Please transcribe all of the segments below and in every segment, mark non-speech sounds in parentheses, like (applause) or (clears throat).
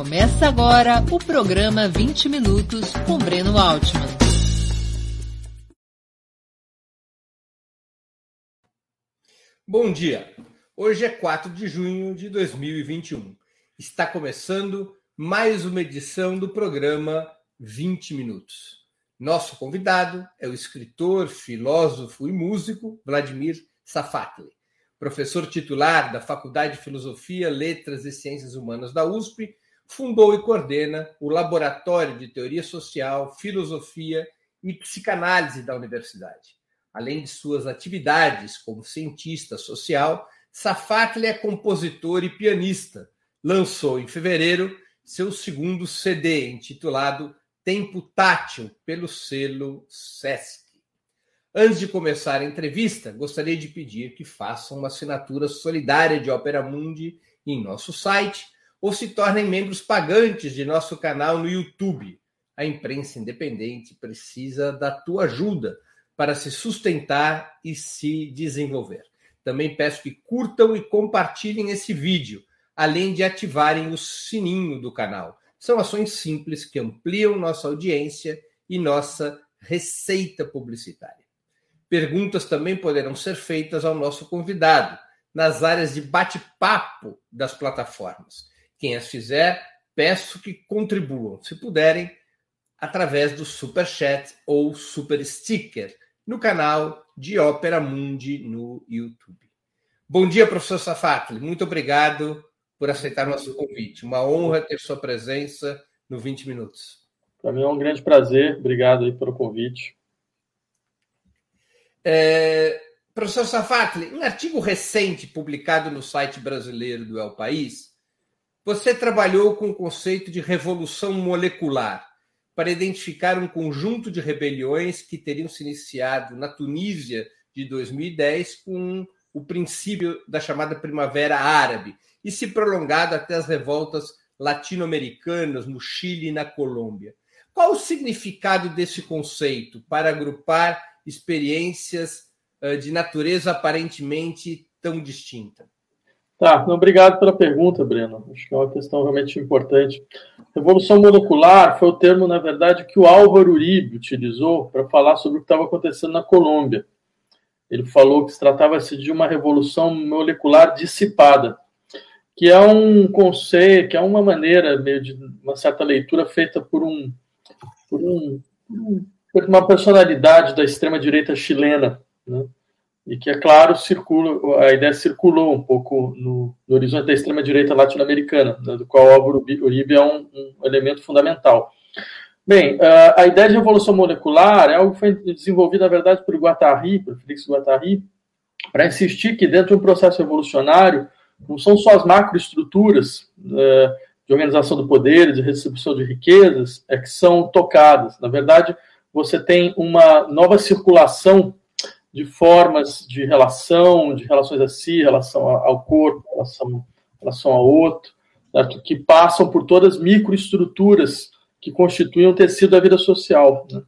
Começa agora o programa 20 Minutos com Breno Altman. Bom dia. Hoje é 4 de junho de 2021. Está começando mais uma edição do programa 20 Minutos. Nosso convidado é o escritor, filósofo e músico Vladimir Safatli professor titular da Faculdade de Filosofia, Letras e Ciências Humanas da USP, fundou e coordena o Laboratório de Teoria Social, Filosofia e Psicanálise da Universidade. Além de suas atividades como cientista social, Safatli é compositor e pianista. Lançou em fevereiro seu segundo CD, intitulado Tempo Tátil, pelo selo Sesc. Antes de começar a entrevista, gostaria de pedir que façam uma assinatura solidária de Opera Mundi em nosso site ou se tornem membros pagantes de nosso canal no YouTube. A imprensa independente precisa da tua ajuda para se sustentar e se desenvolver. Também peço que curtam e compartilhem esse vídeo, além de ativarem o sininho do canal. São ações simples que ampliam nossa audiência e nossa receita publicitária. Perguntas também poderão ser feitas ao nosso convidado nas áreas de bate-papo das plataformas. Quem as fizer, peço que contribuam, se puderem, através do Super Chat ou Super Sticker no canal de Ópera Mundi no YouTube. Bom dia, professor Safatli. Muito obrigado por aceitar nosso convite. Uma honra ter sua presença no 20 Minutos. Para mim é um grande prazer. Obrigado aí pelo convite. É, professor Safatli, um artigo recente publicado no site brasileiro do El País, você trabalhou com o conceito de revolução molecular para identificar um conjunto de rebeliões que teriam se iniciado na Tunísia de 2010 com o princípio da chamada Primavera Árabe e se prolongado até as revoltas latino-americanas no Chile e na Colômbia. Qual o significado desse conceito para agrupar experiências de natureza aparentemente tão distinta? Tá, obrigado pela pergunta, Breno. Acho que é uma questão realmente importante. Revolução molecular foi o termo, na verdade, que o Álvaro Uribe utilizou para falar sobre o que estava acontecendo na Colômbia. Ele falou que se tratava-se de uma revolução molecular dissipada, que é um conceito, que é uma maneira meio de uma certa leitura feita por um, por um, uma personalidade da extrema-direita chilena, né? E que, é claro, circula, a ideia circulou um pouco no, no horizonte da extrema-direita latino-americana, né? do qual Álvaro Uribe é um, um elemento fundamental. Bem, a ideia de revolução molecular é algo que foi desenvolvido, na verdade, por Guattari, por Felix Guattari, para insistir que dentro de um processo revolucionário não são só as macroestruturas de organização do poder, de redistribuição de riquezas, é que são tocadas. Na verdade, você tem uma nova circulação de formas de relação, de relações a si, relação ao corpo, relação, relação ao outro, certo? que passam por todas as microestruturas que constituem o tecido da vida social. Né?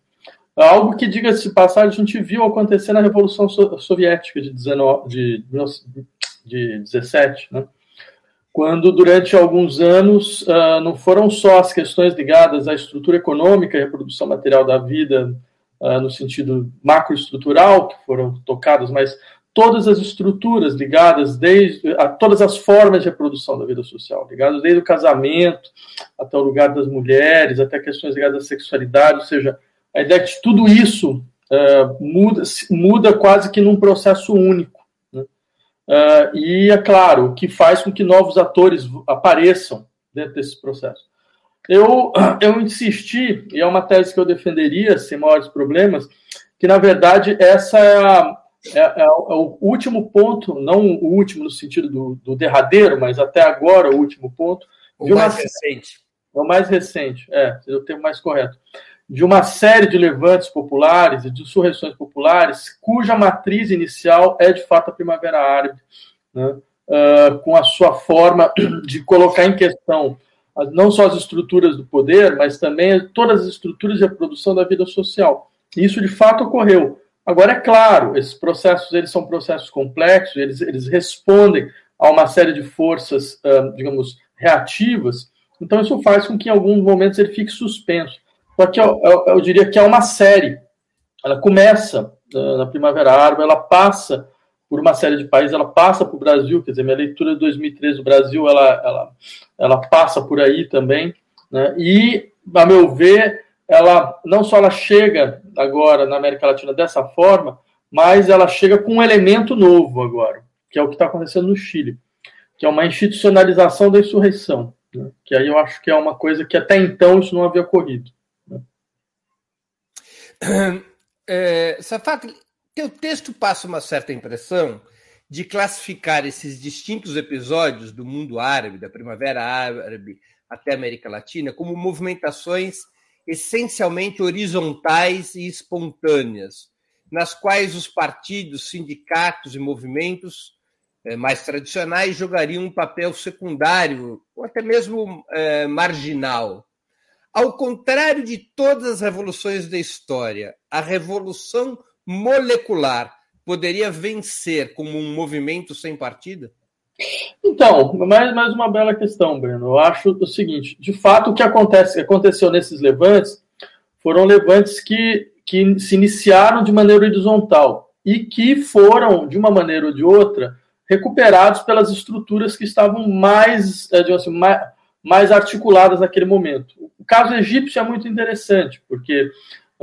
Algo que, diga-se passagem, a gente viu acontecer na Revolução Soviética de, 19, de, de 17, né? quando durante alguns anos uh, não foram só as questões ligadas à estrutura econômica e reprodução material da vida uh, no sentido macroestrutural que foram tocadas, mas todas as estruturas ligadas desde a todas as formas de reprodução da vida social, ligadas desde o casamento até o lugar das mulheres, até questões ligadas à sexualidade, ou seja, a ideia é que tudo isso uh, muda, muda quase que num processo único Uh, e, é claro, que faz com que novos atores apareçam dentro desse processo. Eu, (clears throat) eu insisti, e é uma tese que eu defenderia sem maiores problemas, que, na verdade, essa é, a, é, é, é o último ponto, não o último no sentido do, do derradeiro, mas até agora o último ponto. O mais uma, recente. É o mais recente, é, é o termo mais correto de uma série de levantes populares e de insurreições populares, cuja matriz inicial é de fato a Primavera Árabe, né? uh, com a sua forma (clears throat) de colocar em questão não só as estruturas do poder, mas também todas as estruturas de reprodução da vida social. E isso de fato ocorreu. Agora, é claro, esses processos eles são processos complexos, eles, eles respondem a uma série de forças, digamos, reativas, Então isso faz com que em alguns momentos ele fique suspenso. Só que eu, eu, eu diria que é uma série. Ela começa na Primavera Árabe, ela passa por uma série de países, ela passa para o Brasil, quer dizer, minha leitura de 2013 do Brasil, ela, ela, ela passa por aí também, né? e, a meu ver, ela não só ela chega agora na América Latina dessa forma, mas ela chega com um elemento novo agora, que é o que está acontecendo no Chile, que é uma institucionalização da insurreição, né? que aí eu acho que é uma coisa que até então isso não havia ocorrido. Né? (clears throat) É, Safat, teu texto passa uma certa impressão de classificar esses distintos episódios do mundo árabe, da Primavera Árabe até a América Latina, como movimentações essencialmente horizontais e espontâneas, nas quais os partidos, sindicatos e movimentos eh, mais tradicionais jogariam um papel secundário ou até mesmo eh, marginal. Ao contrário de todas as revoluções da história, a revolução molecular poderia vencer como um movimento sem partida? Então, mais, mais uma bela questão, Breno. Eu acho o seguinte: de fato, o que acontece, aconteceu nesses levantes foram levantes que, que se iniciaram de maneira horizontal e que foram, de uma maneira ou de outra, recuperados pelas estruturas que estavam mais, é, assim, mais, mais articuladas naquele momento. O caso egípcio é muito interessante, porque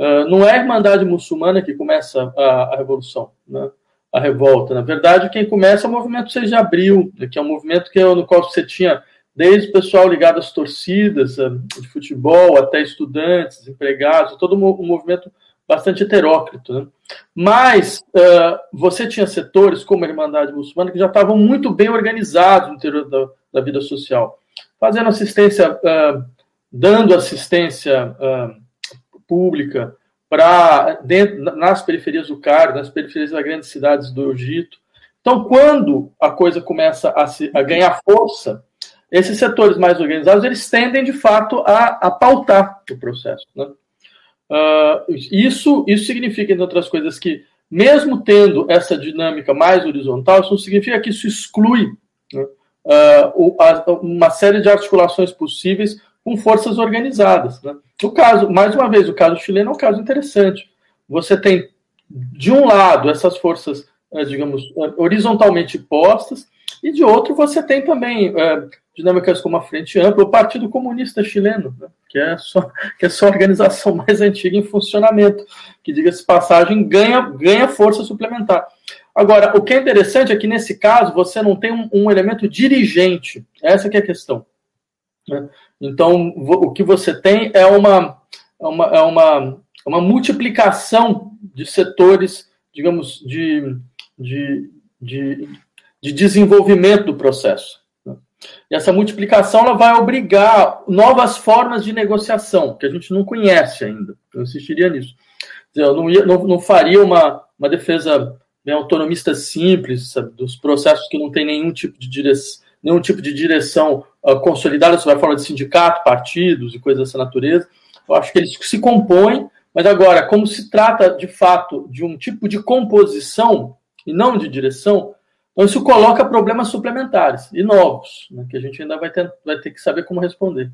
uh, não é a Irmandade Muçulmana que começa a, a revolução, né? a revolta. Na verdade, quem começa é o movimento 6 de abril, né, que é um movimento que, no qual você tinha desde o pessoal ligado às torcidas de futebol até estudantes, empregados, todo um movimento bastante heteróclito. Né? Mas uh, você tinha setores como a Irmandade Muçulmana que já estavam muito bem organizados no interior da, da vida social, fazendo assistência, uh, dando assistência uh, pública, para nas periferias do Cairo, nas periferias das grandes cidades do Egito. Então, quando a coisa começa a, se, a ganhar força, esses setores mais organizados eles tendem de fato a, a pautar o processo. Né? Uh, isso, isso significa, entre outras coisas, que mesmo tendo essa dinâmica mais horizontal, isso não significa que isso exclui né, uh, uma série de articulações possíveis com forças organizadas. Né? O caso, mais uma vez, o caso chileno é um caso interessante. Você tem, de um lado, essas forças, eh, digamos, eh, horizontalmente postas, e de outro você tem também é, dinâmicas como a Frente Ampla, o Partido Comunista Chileno, né? que, é só, (laughs) que é só a organização (laughs) mais antiga em funcionamento, que, diga-se passagem, ganha, ganha força suplementar. Agora, o que é interessante é que, nesse caso, você não tem um, um elemento dirigente. Essa é a questão. Né? Então, o que você tem é uma, é uma, é uma, uma multiplicação de setores, digamos, de, de, de, de desenvolvimento do processo. Né? E essa multiplicação ela vai obrigar novas formas de negociação, que a gente não conhece ainda. Eu insistiria nisso. Eu não, ia, não, não faria uma, uma defesa bem autonomista simples, sabe, dos processos que não tem nenhum tipo de direção nenhum tipo de direção uh, consolidada, você vai falar de sindicato, partidos e coisas dessa natureza. Eu acho que eles se compõem, mas agora, como se trata de fato de um tipo de composição e não de direção, então isso coloca problemas suplementares e novos, né, que a gente ainda vai ter, vai ter que saber como responder.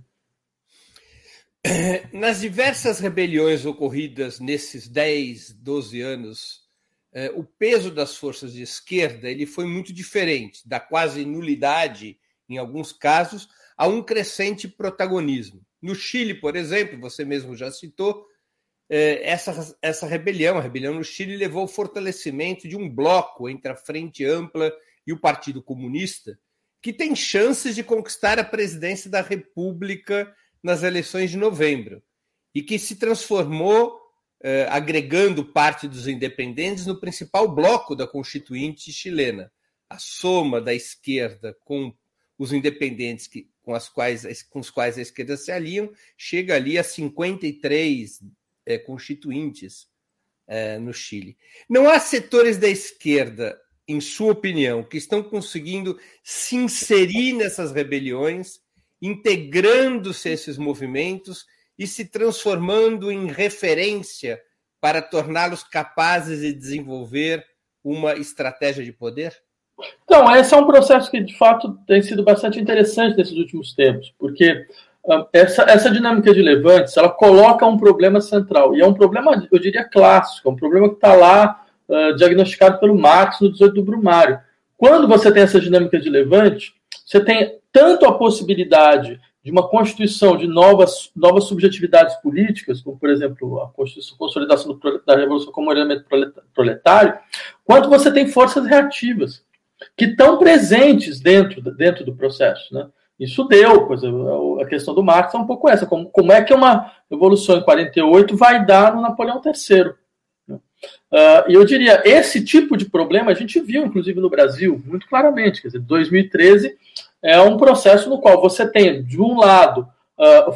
Nas diversas rebeliões ocorridas nesses 10, 12 anos o peso das forças de esquerda ele foi muito diferente, da quase nulidade, em alguns casos, a um crescente protagonismo. No Chile, por exemplo, você mesmo já citou, é, essa, essa rebelião, a rebelião no Chile, levou ao fortalecimento de um bloco entre a Frente Ampla e o Partido Comunista, que tem chances de conquistar a presidência da República nas eleições de novembro, e que se transformou eh, agregando parte dos independentes no principal bloco da Constituinte chilena. A soma da esquerda com os independentes que, com, as quais, com os quais a esquerda se aliam chega ali a 53 eh, constituintes eh, no Chile. Não há setores da esquerda, em sua opinião, que estão conseguindo se inserir nessas rebeliões, integrando-se a esses movimentos e se transformando em referência para torná-los capazes de desenvolver uma estratégia de poder? Então, esse é um processo que, de fato, tem sido bastante interessante nesses últimos tempos, porque ah, essa, essa dinâmica de levantes, ela coloca um problema central, e é um problema, eu diria, clássico, é um problema que está lá uh, diagnosticado pelo Marx no 18 do Brumário. Quando você tem essa dinâmica de levante, você tem tanto a possibilidade de uma constituição de novas, novas subjetividades políticas, como, por exemplo, a consolidação do, da Revolução como elemento proletário, quanto você tem forças reativas, que estão presentes dentro, dentro do processo. Né? Isso deu, coisa, a questão do Marx é um pouco essa, como, como é que uma revolução em 48 vai dar no Napoleão III. Né? Uh, e eu diria, esse tipo de problema a gente viu, inclusive, no Brasil, muito claramente. Quer dizer, 2013 é um processo no qual você tem, de um lado, uh,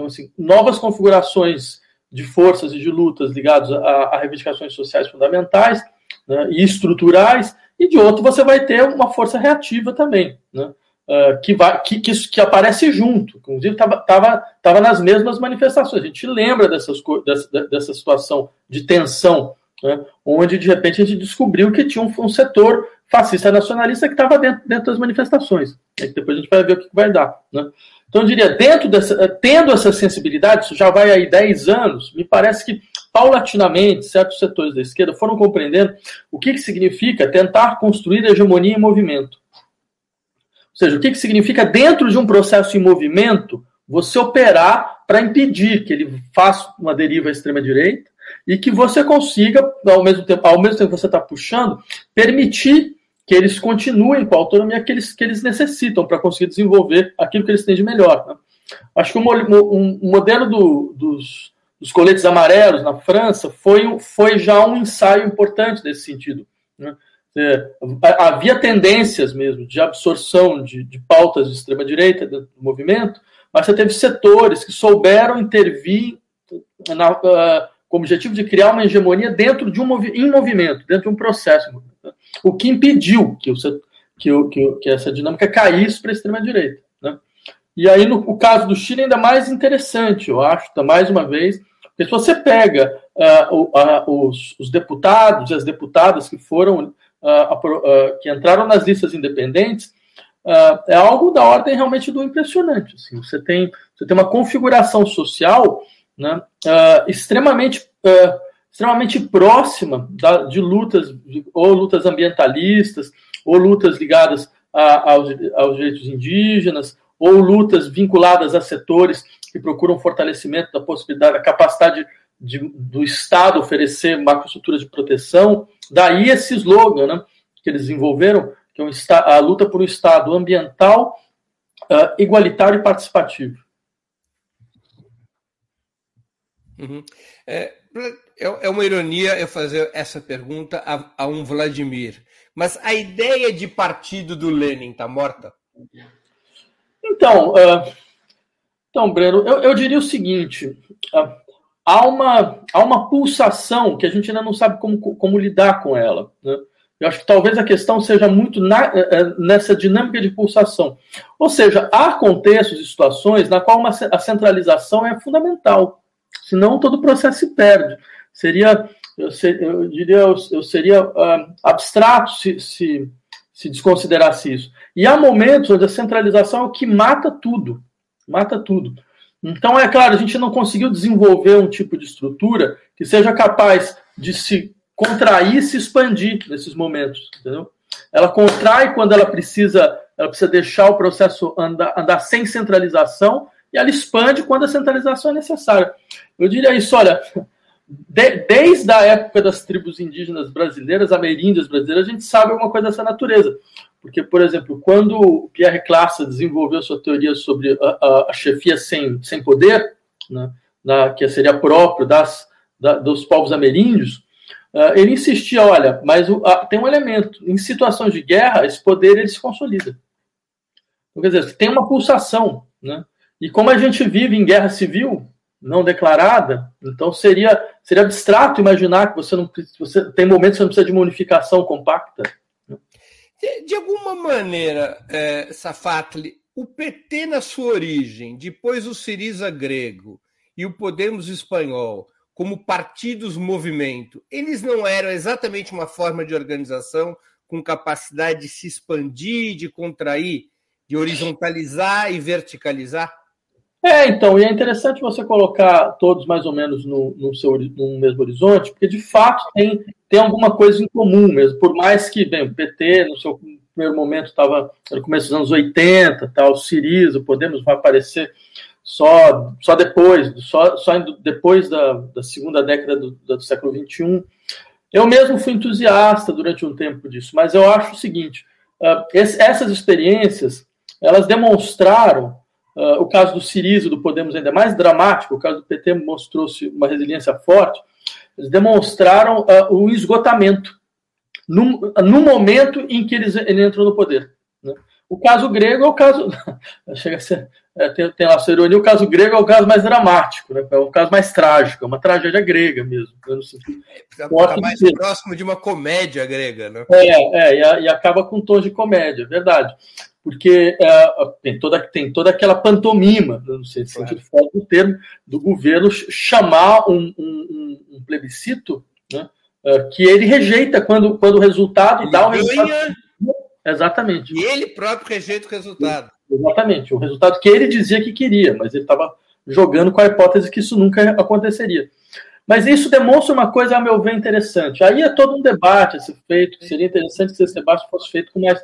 uh, assim, novas configurações de forças e de lutas ligadas a, a reivindicações sociais fundamentais né, e estruturais, e de outro você vai ter uma força reativa também, né, uh, que, vai, que, que, que, aparece junto, inclusive estava tava, tava nas mesmas manifestações. A gente lembra dessas, dessa, dessa situação de tensão, né, onde de repente a gente descobriu que tinha um, um setor fascista nacionalista que estava dentro, dentro das manifestações. Depois a gente vai ver o que vai dar. Né? Então, eu diria, dentro dessa, eh, tendo essa sensibilidade, isso já vai aí 10 anos, me parece que, paulatinamente, certos setores da esquerda foram compreendendo o que, que significa tentar construir hegemonia em movimento. Ou seja, o que, que significa, dentro de um processo em movimento, você operar para impedir que ele faça uma deriva à extrema-direita e que você consiga, ao mesmo tempo, ao mesmo tempo que você está puxando, permitir que eles continuem com a autonomia que eles, que eles necessitam para conseguir desenvolver aquilo que eles têm de melhor. Né? Acho que o um, modelo do, dos, dos, coletes amarelos na França foi, foi já um ensaio importante nesse sentido. Né? É, havia tendências mesmo de absorção de, de pautas de extrema-direita do movimento, mas você teve setores que souberam intervir na, uh, com o objetivo de criar uma hegemonia dentro de um movi em movimento, dentro de um processo o que impediu que, o, que, o, que, que essa dinâmica caísse para a extrema-direita. Né? E aí, no o caso do Chile, ainda mais interessante, eu acho, tá, mais uma vez, porque se você pega uh, uh, os, os, deputados e as deputadas que foram, uh, que entraram nas listas independentes, é algo da ordem realmente do impressionante. Assim, você, tem, você tem uma configuração social né, extremamente extremamente próxima da, de lutas, ou lutas ambientalistas, ou lutas ligadas a, aos, aos direitos indígenas, ou lutas vinculadas a setores que procuram fortalecimento da possibilidade, da capacidade de, do Estado oferecer macroestrutura de proteção. Daí esse slogan né, que eles desenvolveram, que é um, a luta por um Estado ambiental, uh, igualitário e participativo. Uhum. É, é, é uma ironia eu fazer essa pergunta a, a um Vladimir. Mas a ideia de partido do Lenin está morta? Então, uh, então Breno, eu, eu, diria o seguinte: uh, há, uma, há uma pulsação que a gente ainda não sabe como, como lidar com ela. Né? Eu acho que talvez a questão seja muito na, nessa dinâmica de pulsação. Ou seja, há contextos e situações na qual uma, a centralização é fundamental, senão todo o processo se perde seria, eu, ser, eu diria, eu, eu seria uh, abstrato se, se, se desconsiderasse isso. E há momentos onde a centralização é o que mata tudo, mata tudo. Então, é claro, a gente não conseguiu desenvolver um tipo de estrutura que seja capaz de se contrair e se expandir nesses momentos, entendeu? Ela contrai quando ela precisa, ela precisa deixar o processo andar, andar sem centralização e ela expande quando a centralização é necessária. Eu diria isso, olha, de, desde a época das tribos indígenas brasileiras, ameríndias brasileiras, a gente sabe alguma coisa dessa natureza. Porque, por exemplo, quando Pierre Classe desenvolveu sua teoria sobre a, a, a chefia sem, sem poder, né, na, que seria próprio das, da, dos povos ameríndios, uh, ele insistia, olha, mas o, tem um elemento, em situações de guerra, esse poder ele se consolida. Então, quer dizer, tem uma pulsação, né? E como a gente vive em guerra civil, não declarada, então seria, seria abstrato imaginar que você não você tem momentos que você não precisa de uma unificação compacta. De, de alguma maneira, é, Safatli, o PT na sua origem, depois o Siriza grego e o Podemos espanhol, como partidos movimento, eles não eram exatamente uma forma de organização com capacidade de se expandir, de contrair, de horizontalizar e verticalizar? É, então, e é interessante você colocar todos mais ou menos no, no, seu, no mesmo horizonte, porque de fato tem, tem alguma coisa em comum mesmo, por mais que, bem, o PT, no seu primeiro momento, estava no começo dos anos 80, tal, o Siriza, o Podemos vai aparecer só, só depois, só, só depois da, da segunda década do, do século XXI. Eu mesmo fui entusiasta durante um tempo disso, mas eu acho o seguinte, uh, esse, essas experiências, elas demonstraram Uh, o caso do Siriza, do Podemos, ainda é mais dramático. O caso do PT mostrou-se uma resiliência forte. Eles demonstraram uh, o esgotamento no, no, momento em que eles, ele entrou no poder. Né? O caso grego é o caso. (laughs) chega a ser, é, tem, tem lá a ironia, o caso grego é o caso mais dramático, né? é o caso mais trágico, é uma tragédia grega mesmo. Está tá mais próximo de uma comédia grega, né? É, é e, e acaba com tom de comédia, é verdade porque é, tem, toda, tem toda aquela pantomima, não sei se claro. sentido do termo, do governo chamar um, um, um plebiscito né, é, que ele rejeita quando, quando o resultado ele dá o resultado. Ganha, exatamente. E ele próprio rejeita o resultado. Exatamente, o resultado que ele dizia que queria, mas ele estava jogando com a hipótese que isso nunca aconteceria. Mas isso demonstra uma coisa, a meu ver, interessante. Aí é todo um debate a ser feito, que seria interessante que esse debate fosse feito com mais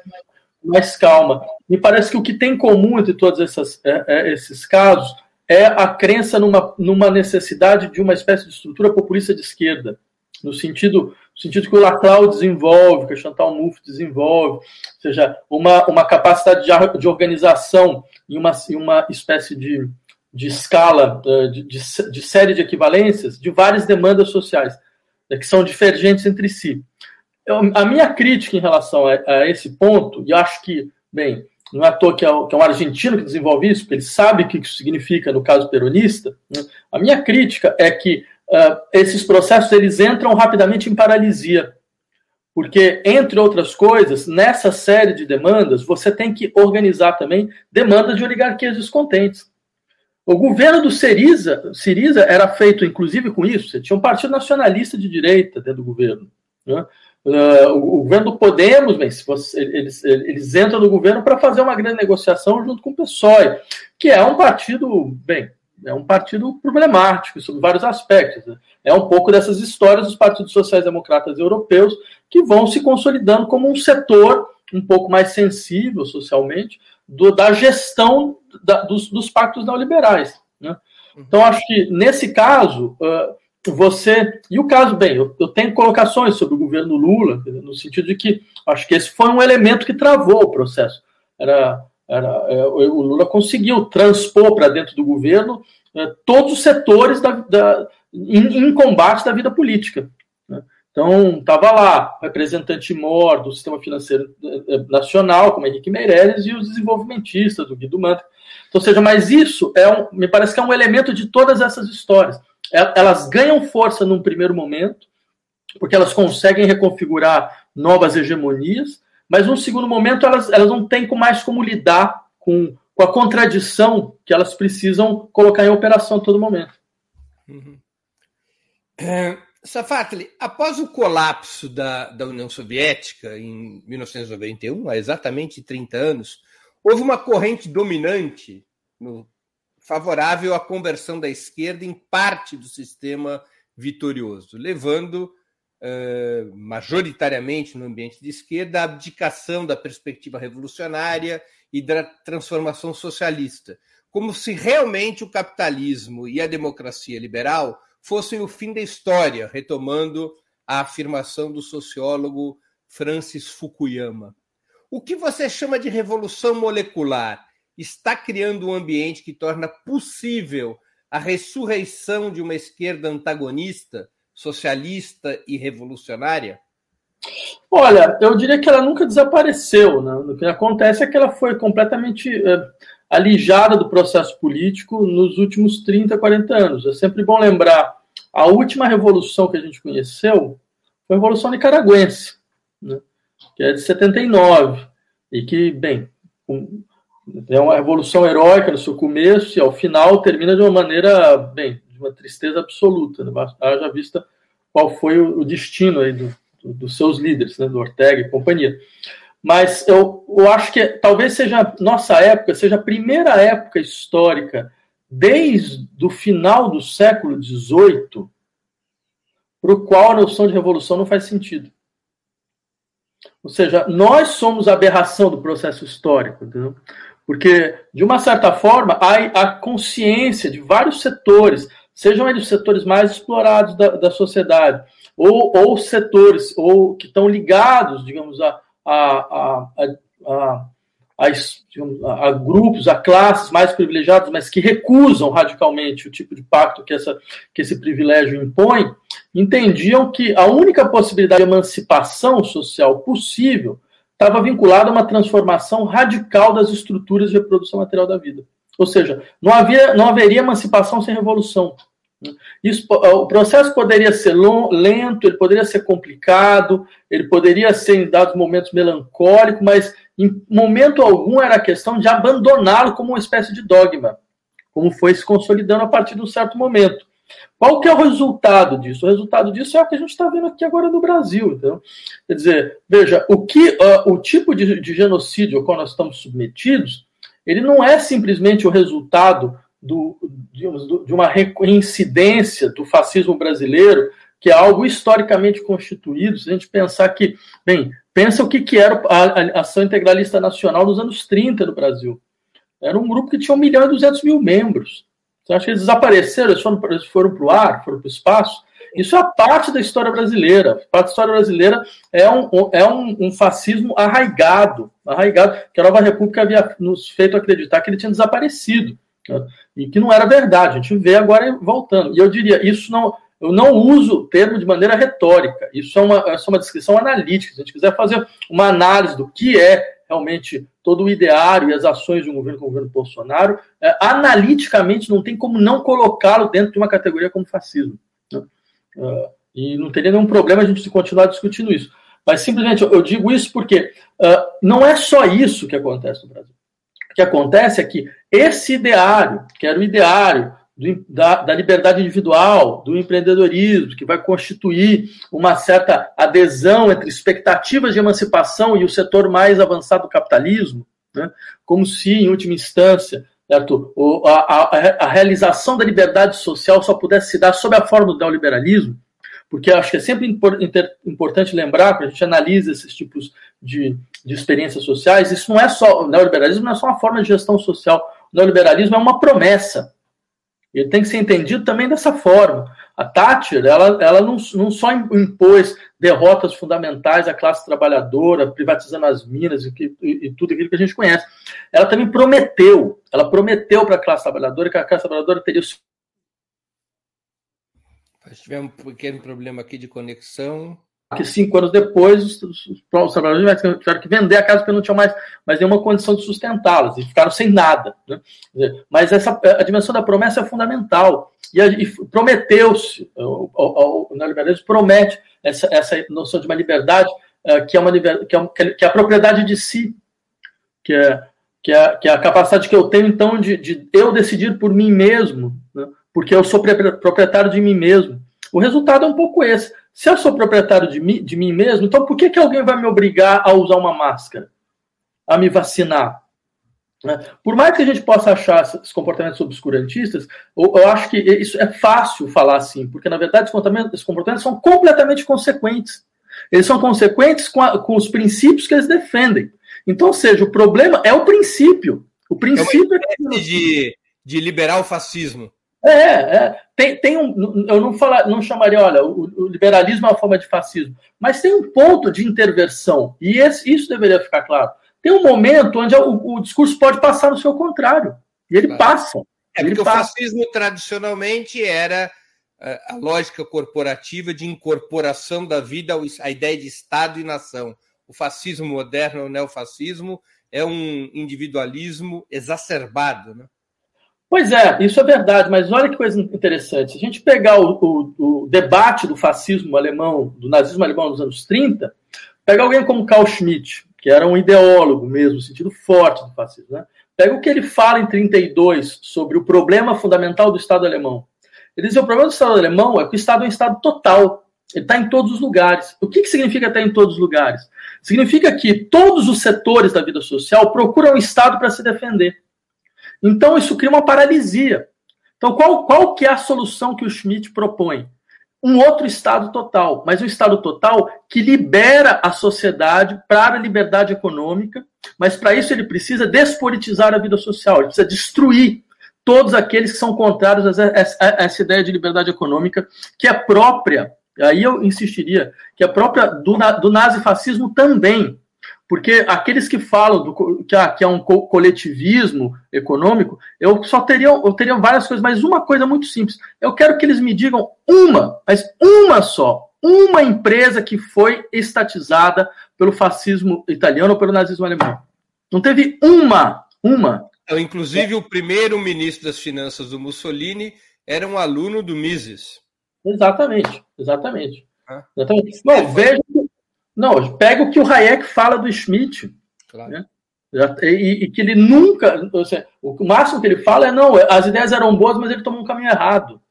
mais calma. Me parece que o que tem em comum entre todos essas, é, é, esses casos é a crença numa, numa necessidade de uma espécie de estrutura populista de esquerda, no sentido, no sentido que o Laclau desenvolve, que a Chantal Mouffe desenvolve, ou seja, uma, uma capacidade de, de organização em uma, em uma espécie de, de escala, eh, de, de, de série de equivalências de várias demandas sociais, né, que são divergentes entre si. Eu, a minha crítica em relação a, a, esse ponto, e acho que, bem, não é à toa que é, que é, um argentino que desenvolve isso, porque ele sabe o que isso significa no caso peronista, né? a minha crítica é que uh, esses processos eles entram rapidamente em paralisia. Porque, entre outras coisas, nessa série de demandas, você tem que organizar também demandas de oligarquias descontentes. O governo do Siriza, Siriza era feito, inclusive, com isso. Você tinha um partido nacionalista de direita dentro do governo. Né? Uh, o governo do Podemos, bem, você, eles, eles entram no governo para fazer uma grande negociação junto com o PSOE, que é um partido, bem, é um partido problemático sobre vários aspectos. Né? É um pouco dessas histórias dos partidos sociais-democratas europeus que vão se consolidando como um setor um pouco mais sensível socialmente do, da gestão da, dos, dos pactos neoliberais. Né? Então, acho que nesse caso, uh, você. E o caso, bem, eu, eu, tenho colocações sobre o governo Lula, no sentido de que acho que esse foi um elemento que travou o processo. Era, era, é, o Lula conseguiu transpor para dentro do governo é, todos os setores da, da em, em, combate da vida política. Né? Então, estava lá o representante mor do sistema financeiro é, nacional, como Henrique Meirelles, e os desenvolvimentistas, do Guido Manta. Então, seja, mas isso é um, me parece que é um elemento de todas essas histórias elas ganham força num primeiro momento, porque elas conseguem reconfigurar novas hegemonias, mas num segundo momento elas, elas não têm mais como lidar com, com a contradição que elas precisam colocar em operação a todo momento. Uhum. É, Safatli, após o colapso da, da União Soviética em 1991, há exatamente 30 anos, houve uma corrente dominante no favorável à conversão da esquerda em parte do sistema vitorioso, levando uh, majoritariamente no ambiente de esquerda a abdicação da perspectiva revolucionária e da transformação socialista, como se realmente o capitalismo e a democracia liberal fossem o fim da história, retomando a afirmação do sociólogo Francis Fukuyama. O que você chama de revolução molecular está criando um ambiente que torna possível a ressurreição de uma esquerda antagonista, socialista e revolucionária? Olha, eu diria que ela nunca desapareceu. Né? O que acontece é que ela foi completamente é, alijada do processo político nos últimos 30, 40 anos. É sempre bom lembrar, a última revolução que a gente conheceu foi a Revolução Nicaragüense, né? que é de 79, e que, bem, é uma revolução heróica no seu começo e ao final termina de uma maneira, bem, de uma tristeza absoluta, né? haja vista qual foi o destino aí do, do, dos seus líderes, né? do Ortega e companhia. Mas eu, eu acho que talvez seja nossa época, seja a primeira época histórica desde o final do século XVIII, para o qual a noção de revolução não faz sentido. Ou seja, nós somos a aberração do processo histórico, entendeu? Porque, de uma certa forma, há a consciência de vários setores, sejam eles os setores mais explorados da, da sociedade, ou, ou setores ou que estão ligados, digamos, a, a, a, a, grupos, a classes mais privilegiadas, mas que recusam radicalmente o tipo de pacto que, essa, que esse privilégio impõe, entendiam que a única possibilidade de emancipação social possível estava vinculada a uma transformação radical das estruturas de reprodução material da vida. Ou seja, não, havia, não haveria emancipação sem revolução. Isso, o processo poderia ser lento, ele poderia ser complicado, ele poderia ser em dados momentos melancólico, mas em momento algum era a questão de abandoná-lo como uma espécie de dogma, como foi se consolidando a partir de um certo momento. Qual que é o resultado disso? O resultado disso é o que a gente está vendo aqui agora no Brasil. Então, quer dizer, veja, o que uh, o tipo de, de genocídio ao qual nós estamos submetidos, ele não é simplesmente o resultado do, de uma reincidência do fascismo brasileiro, que é algo historicamente constituído, se a gente pensar que, bem, pensa o que, que era a, Ação Integralista Nacional nos anos 30 no Brasil. Era um grupo que tinha 1 milhão e 200 mil membros. Você acha que eles desapareceram, eles foram, eles foram para o ar, foram para o espaço? Isso é parte da história brasileira. Parte da história brasileira é um, é um, um, fascismo arraigado, arraigado, que a Nova República havia nos feito acreditar que ele tinha desaparecido. Né? E que não era verdade. A gente vê agora voltando. E eu diria, isso não. Eu não uso o termo de maneira retórica. Isso é uma, é uma descrição analítica. Se a gente quiser fazer uma análise do que é realmente todo o ideário e as ações de um governo como o governo Bolsonaro, é, analiticamente não tem como não colocá-lo dentro de uma categoria como fascismo. Né? Uh, e não teria nenhum problema a gente continuar discutindo isso. Mas simplesmente eu digo isso porque uh, não é só isso que acontece no Brasil. O que acontece é que esse ideário, que era o ideário do, da, da, liberdade individual, do empreendedorismo, que vai constituir uma certa adesão entre expectativas de emancipação e o setor mais avançado do capitalismo, né? como se, em última instância, certo? O, a, a, a, realização da liberdade social só pudesse se dar sob a forma do neoliberalismo, porque acho que é sempre importante lembrar, quando a gente analisa esses tipos de, de experiências sociais, isso não é só, o neoliberalismo não é só uma forma de gestão social, o neoliberalismo é uma promessa. Ele tem que ser entendido também dessa forma. A Thatcher, ela, ela não, não só impôs derrotas fundamentais à classe trabalhadora, privatizando as minas e, e, e tudo aquilo que a gente conhece. Ela também prometeu, ela prometeu para a classe trabalhadora que a classe trabalhadora teria Tivemos um pequeno problema aqui de conexão que cinco anos depois os, os, os trabalhadores tiveram que vender a casa porque não tinham mais, mais nenhuma condição de sustentá-las e ficaram sem nada. Né? Mas essa, a dimensão da promessa é fundamental. E, e prometeu-se, o, o, o neoliberalismo promete essa, essa noção de uma liberdade uh, que, é uma, que, é, que é a propriedade de si, que é, que é, que é a capacidade que eu tenho, então, de, de eu decidir por mim mesmo, né? porque eu sou proprietário de mim mesmo. O resultado é um pouco esse. Se eu sou proprietário de mim, de mim mesmo, então por que, que alguém vai me obrigar a usar uma máscara? A me vacinar? Né? Por mais que a gente possa achar esses comportamentos obscurantistas, eu, acho que isso é fácil falar assim, porque na verdade esses comportamentos, são completamente consequentes. Eles são consequentes com, a, com, os princípios que eles defendem. Então, ou seja, o problema é o princípio. O princípio é, é de, de liberar o fascismo. É, é. Tem, tem um, eu não, fala, não chamaria, olha, o, o, liberalismo é uma forma de fascismo, mas tem um ponto de intervenção, e esse, isso deveria ficar claro. Tem um momento onde o, o discurso pode passar no seu contrário, e ele claro. passa. É ele porque passa. o fascismo tradicionalmente era é, a lógica corporativa de incorporação da vida à ideia de Estado e nação. O fascismo moderno, o neofascismo, é um individualismo exacerbado, né? Pois é, isso é verdade, mas olha que coisa interessante. Se a gente pegar o, o, o, debate do fascismo alemão, do nazismo alemão nos anos 30, pega alguém como Carl Schmitt, que era um ideólogo mesmo, no sentido forte do fascismo, né? Pega o que ele fala em 32 sobre o problema fundamental do Estado alemão. Ele diz que o problema do Estado alemão é que o Estado é um Estado total. Ele está em todos os lugares. O que, que significa estar em todos os lugares? Significa que todos os setores da vida social procuram o Estado para se defender. Então, isso cria uma paralisia. Então, qual, qual que é a solução que o Schmidt propõe? Um outro Estado total, mas um Estado total que libera a sociedade para a liberdade econômica, mas para isso ele precisa despolitizar a vida social, ele precisa destruir todos aqueles que são contrários a essa ideia de liberdade econômica, que é própria, aí eu insistiria, que é própria do, do nazifascismo também. Porque aqueles que falam do, que, que é um coletivismo econômico, eu só teria, eu teria várias coisas, mas uma coisa muito simples. Eu quero que eles me digam uma, mas uma só, uma empresa que foi estatizada pelo fascismo italiano ou pelo nazismo alemão. Não teve uma, uma. Então, inclusive, o primeiro ministro das Finanças do Mussolini era um aluno do Mises. Exatamente, exatamente. Ah. exatamente. Não, veja não, pega o que o Hayek fala do Schmidt. Claro. Né? E, e, que ele nunca. Seja, o máximo que ele fala é: não, as ideias eram boas, mas ele tomou um caminho errado.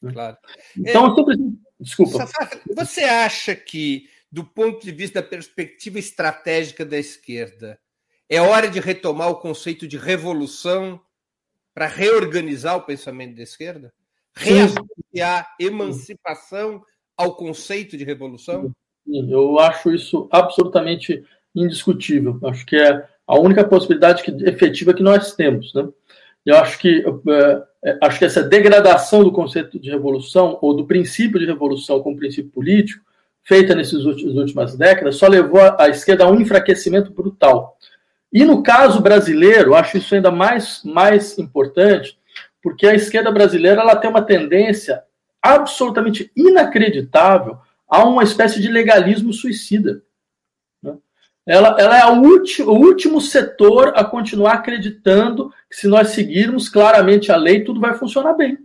Claro. Então, é, sempre... desculpa. Você acha que, do ponto de vista da perspectiva estratégica da esquerda, é hora de retomar o conceito de revolução para reorganizar o pensamento da esquerda? Reassociar emancipação ao conceito de revolução? Eu acho isso absolutamente indiscutível. Acho que é a única possibilidade que, efetiva que nós temos. Né? Eu acho que, é, é, acho que essa degradação do conceito de revolução, ou do princípio de revolução como princípio político, feita nessas últimas décadas, só levou a esquerda a um enfraquecimento brutal. E no caso brasileiro, acho isso ainda mais, mais importante, porque a esquerda brasileira ela tem uma tendência absolutamente inacreditável há uma espécie de legalismo suicida. Né? Ela, ela é ulti, o último setor a continuar acreditando que se nós seguirmos claramente a lei, tudo vai funcionar bem.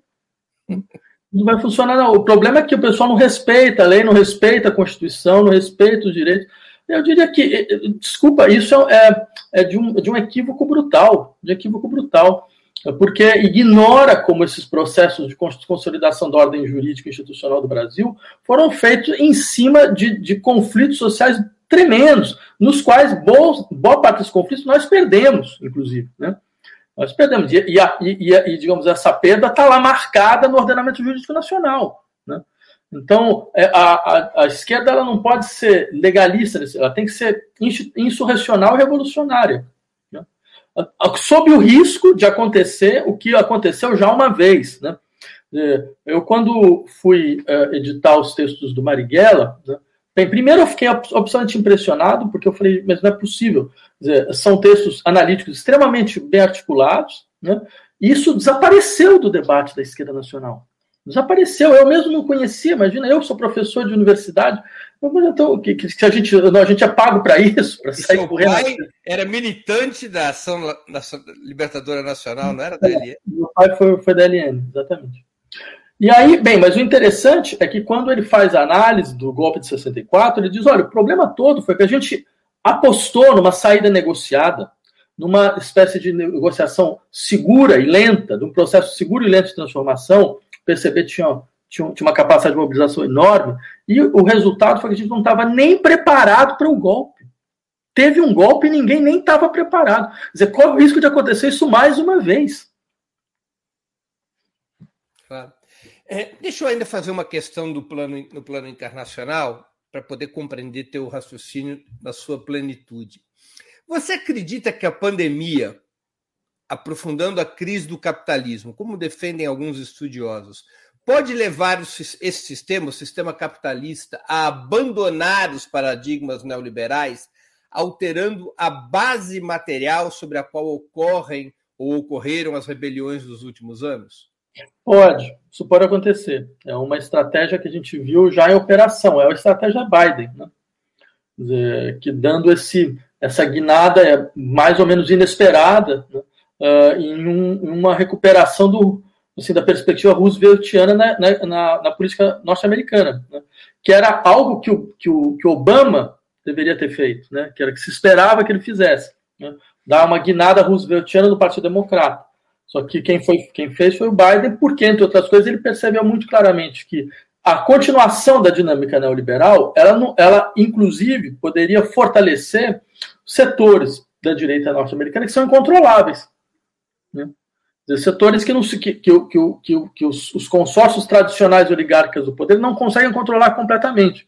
Tudo vai funcionar. Não. O problema é que o pessoal não respeita a lei, não respeita a Constituição, não respeita os direitos. Eu diria que, eh, desculpa, isso é, é de, um, de um equívoco brutal, de equívoco brutal porque ignora como esses processos de consolidação da ordem jurídica institucional do Brasil foram feitos em cima de, de conflitos sociais tremendos, nos quais boa, boa parte dos conflitos nós perdemos, inclusive. Né? Nós perdemos. E, e, e, e digamos, essa perda está lá marcada no ordenamento jurídico nacional. Né? Então, é, a, a, a, esquerda ela não pode ser legalista, ela tem que ser insurrecional e revolucionária sob o risco de acontecer o que aconteceu já uma vez. Né? É, eu, quando fui é, editar os textos do Marighella, né, bem, primeiro eu fiquei absolutamente impressionado, porque eu falei, mas não é possível. Dizer, são textos analíticos extremamente bem articulados, né? e isso desapareceu do debate da esquerda nacional. Desapareceu. Eu mesmo não conhecia, imagina, eu sou professor de universidade, então, que, que, a gente, a gente é pago para isso, para sair correndo. pai era militante da ação, da Libertadora Nacional, não era da LN? Meu pai foi, foi da LN, exatamente. E aí, bem, mas o interessante é que quando ele faz a análise do golpe de 64, ele diz: olha, o problema todo foi que a gente apostou numa saída negociada, numa espécie de negociação segura e lenta, de um processo seguro e lento de transformação. PCB tinha tinha, tinha uma capacidade de mobilização enorme, e o resultado foi que a gente não estava nem preparado para o um golpe. Teve um golpe e ninguém nem estava preparado. Quer dizer, qual é o risco de acontecer isso mais uma vez? Claro. É, deixa eu ainda fazer uma questão do plano, no plano internacional, para poder compreender teu raciocínio na sua plenitude. Você acredita que a pandemia, aprofundando a crise do capitalismo, como defendem alguns estudiosos, pode levar esse sistema, o sistema capitalista, a abandonar os paradigmas neoliberais, alterando a base material sobre a qual ocorrem ou ocorreram as rebeliões dos últimos anos? Pode, isso pode acontecer. É uma estratégia que a gente viu já em operação, é a estratégia Biden, né? Dizer, que dando esse, essa guinada é mais ou menos inesperada né? Uh, em, um, em uma recuperação do, assim, da perspectiva rooseveltiana na, na, na política norte-americana, né? que era algo que o, que, o, que Obama deveria ter feito, né? que era que se esperava que ele fizesse, né? dar uma guinada rooseveltiana no Partido Democrata. Só que quem, foi, quem fez foi o Biden, porque, entre outras coisas, ele percebeu muito claramente que a continuação da dinâmica neoliberal, ela, ela inclusive poderia fortalecer setores da direita norte-americana que são incontroláveis. Né? setores que, não que, que, que, que, os, os, consórcios tradicionais oligárquicos do poder não conseguem controlar completamente.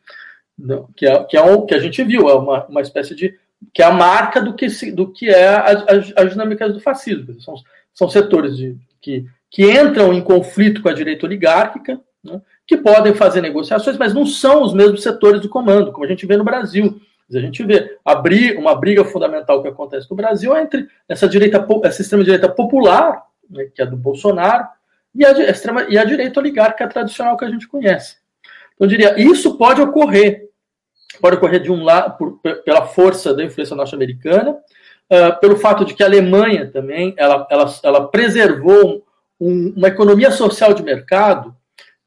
Não, que, é, que é o que a gente viu, é uma, uma espécie de. que é a marca do que, se, do que é as, as dinâmicas do fascismo. São, são setores de, que, que entram em conflito com a direita oligárquica, né, que podem fazer negociações, mas não são os mesmos setores do comando, como a gente vê no Brasil. A gente vê uma briga fundamental que acontece no Brasil entre essa direita, essa extrema direita popular, né, que é do Bolsonaro, e a, extrema, e a direita oligárquica tradicional que a gente conhece. Então, eu diria, isso pode ocorrer. Pode ocorrer de um lado, por, pela força da influência norte-americana, uh, pelo fato de que a Alemanha também ela, ela, ela preservou um, uma economia social de mercado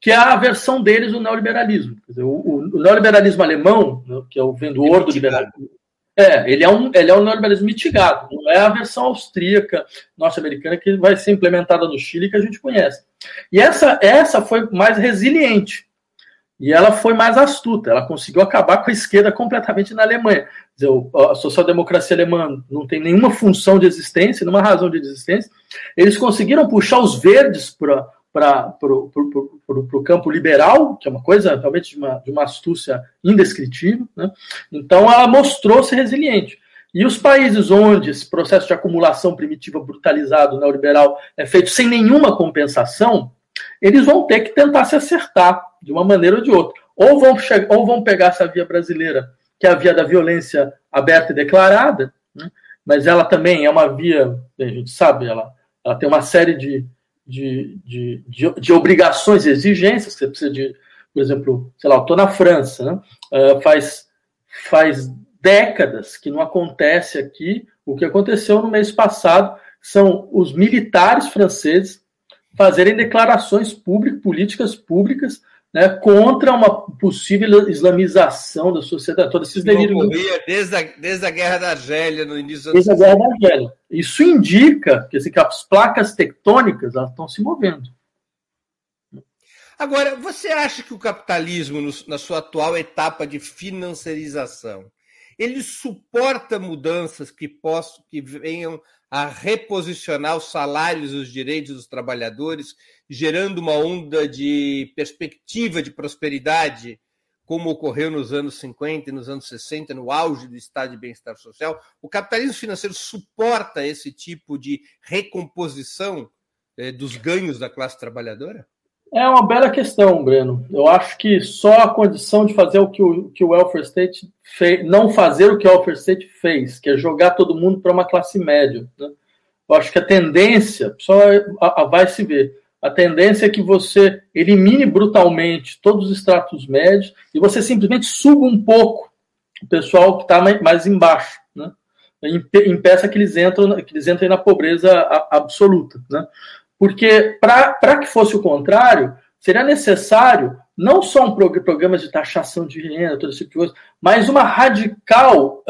que é a versão deles do neoliberalismo. Dizer, o, o, neoliberalismo alemão, né, que é o vendedor do liberalismo, é, ele é, um, ele é um neoliberalismo mitigado, não é a versão austríaca, norte-americana, que vai ser implementada no Chile, que a gente conhece. E essa, essa foi mais resiliente. E ela foi mais astuta, ela conseguiu acabar com a esquerda completamente na Alemanha. Dizer, a social-democracia alemã não tem nenhuma função de existência, nenhuma razão de existência. Eles conseguiram puxar os verdes para para o campo liberal, que é uma coisa realmente de uma, de uma astúcia indescritível. Né? Então, ela mostrou-se resiliente. E os países onde esse processo de acumulação primitiva brutalizado neoliberal é feito sem nenhuma compensação, eles vão ter que tentar se acertar de uma maneira ou de outra. Ou vão, ou vão pegar essa via brasileira, que é a via da violência aberta e declarada, né? mas ela também é uma via, a gente sabe, ela, ela tem uma série de, de, de, de, de, obrigações e exigências, você precisa de, por exemplo, sei lá, eu estou na França, né? Uh, faz, faz décadas que não acontece aqui o que aconteceu no mês passado, são os militares franceses fazerem declarações públicas, políticas públicas, né, contra uma possível islamização da sociedade. Todos esses delírios. Desde a, desde a Guerra da Argélia, no início Desde a Guerra da Argélia. Isso indica que, assim, que as placas tectônicas elas estão se movendo. Agora, você acha que o capitalismo, na sua atual etapa de financiarização, ele suporta mudanças que possam, que venham a reposicionar os salários e os direitos dos trabalhadores, gerando uma onda de perspectiva de prosperidade, como ocorreu nos anos 50 e nos anos 60, no auge do estado de bem-estar social. O capitalismo financeiro suporta esse tipo de recomposição eh, dos ganhos da classe trabalhadora? É uma bela questão, Breno. Eu acho que só a condição de fazer o que o, que o welfare state fez, não fazer o que o welfare state fez, que é jogar todo mundo para uma classe média. Né? Eu acho que a tendência, só a, a, vai se ver, a tendência é que você elimine brutalmente todos os estratos médios e você simplesmente suba um pouco o pessoal que está mais, mais embaixo, né? impeça que eles, entrem na pobreza absoluta. Né? Porque, para que fosse o contrário, seria necessário não só um programa de taxação de renda, todo esse tipo de coisa, mas uma radical,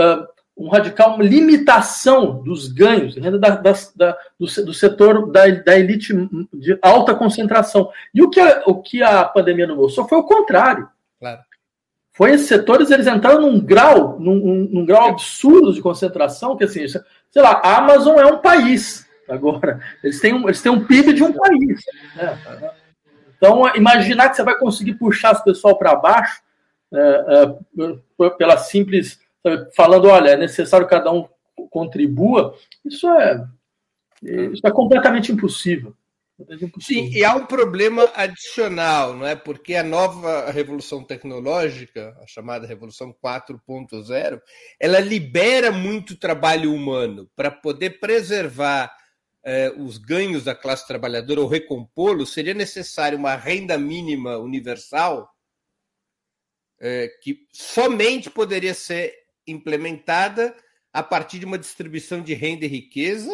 um radical limitação dos ganhos, renda da, da, da, do, do, setor da, da, elite de alta concentração. E o que a, o que a pandemia não mostrou foi o contrário. Claro. Foi esses setores, eles entraram num grau, num, num grau absurdo de concentração, que assim, sei lá, a Amazon é um país agora. Eles têm um, eles têm um PIB de um país. Né? Então, imaginar que você vai conseguir puxar as pessoas para baixo é, é, pela simples. Falando, olha, é necessário que cada um contribua, isso é, isso é completamente impossível. Sim, e há um problema adicional, não é? Porque a nova revolução tecnológica, a chamada revolução 4.0, ela libera muito trabalho humano para poder preservar eh, os ganhos da classe trabalhadora ou recompô-los, seria necessário uma renda mínima universal eh, que somente poderia ser implementada a partir de uma distribuição de renda e riqueza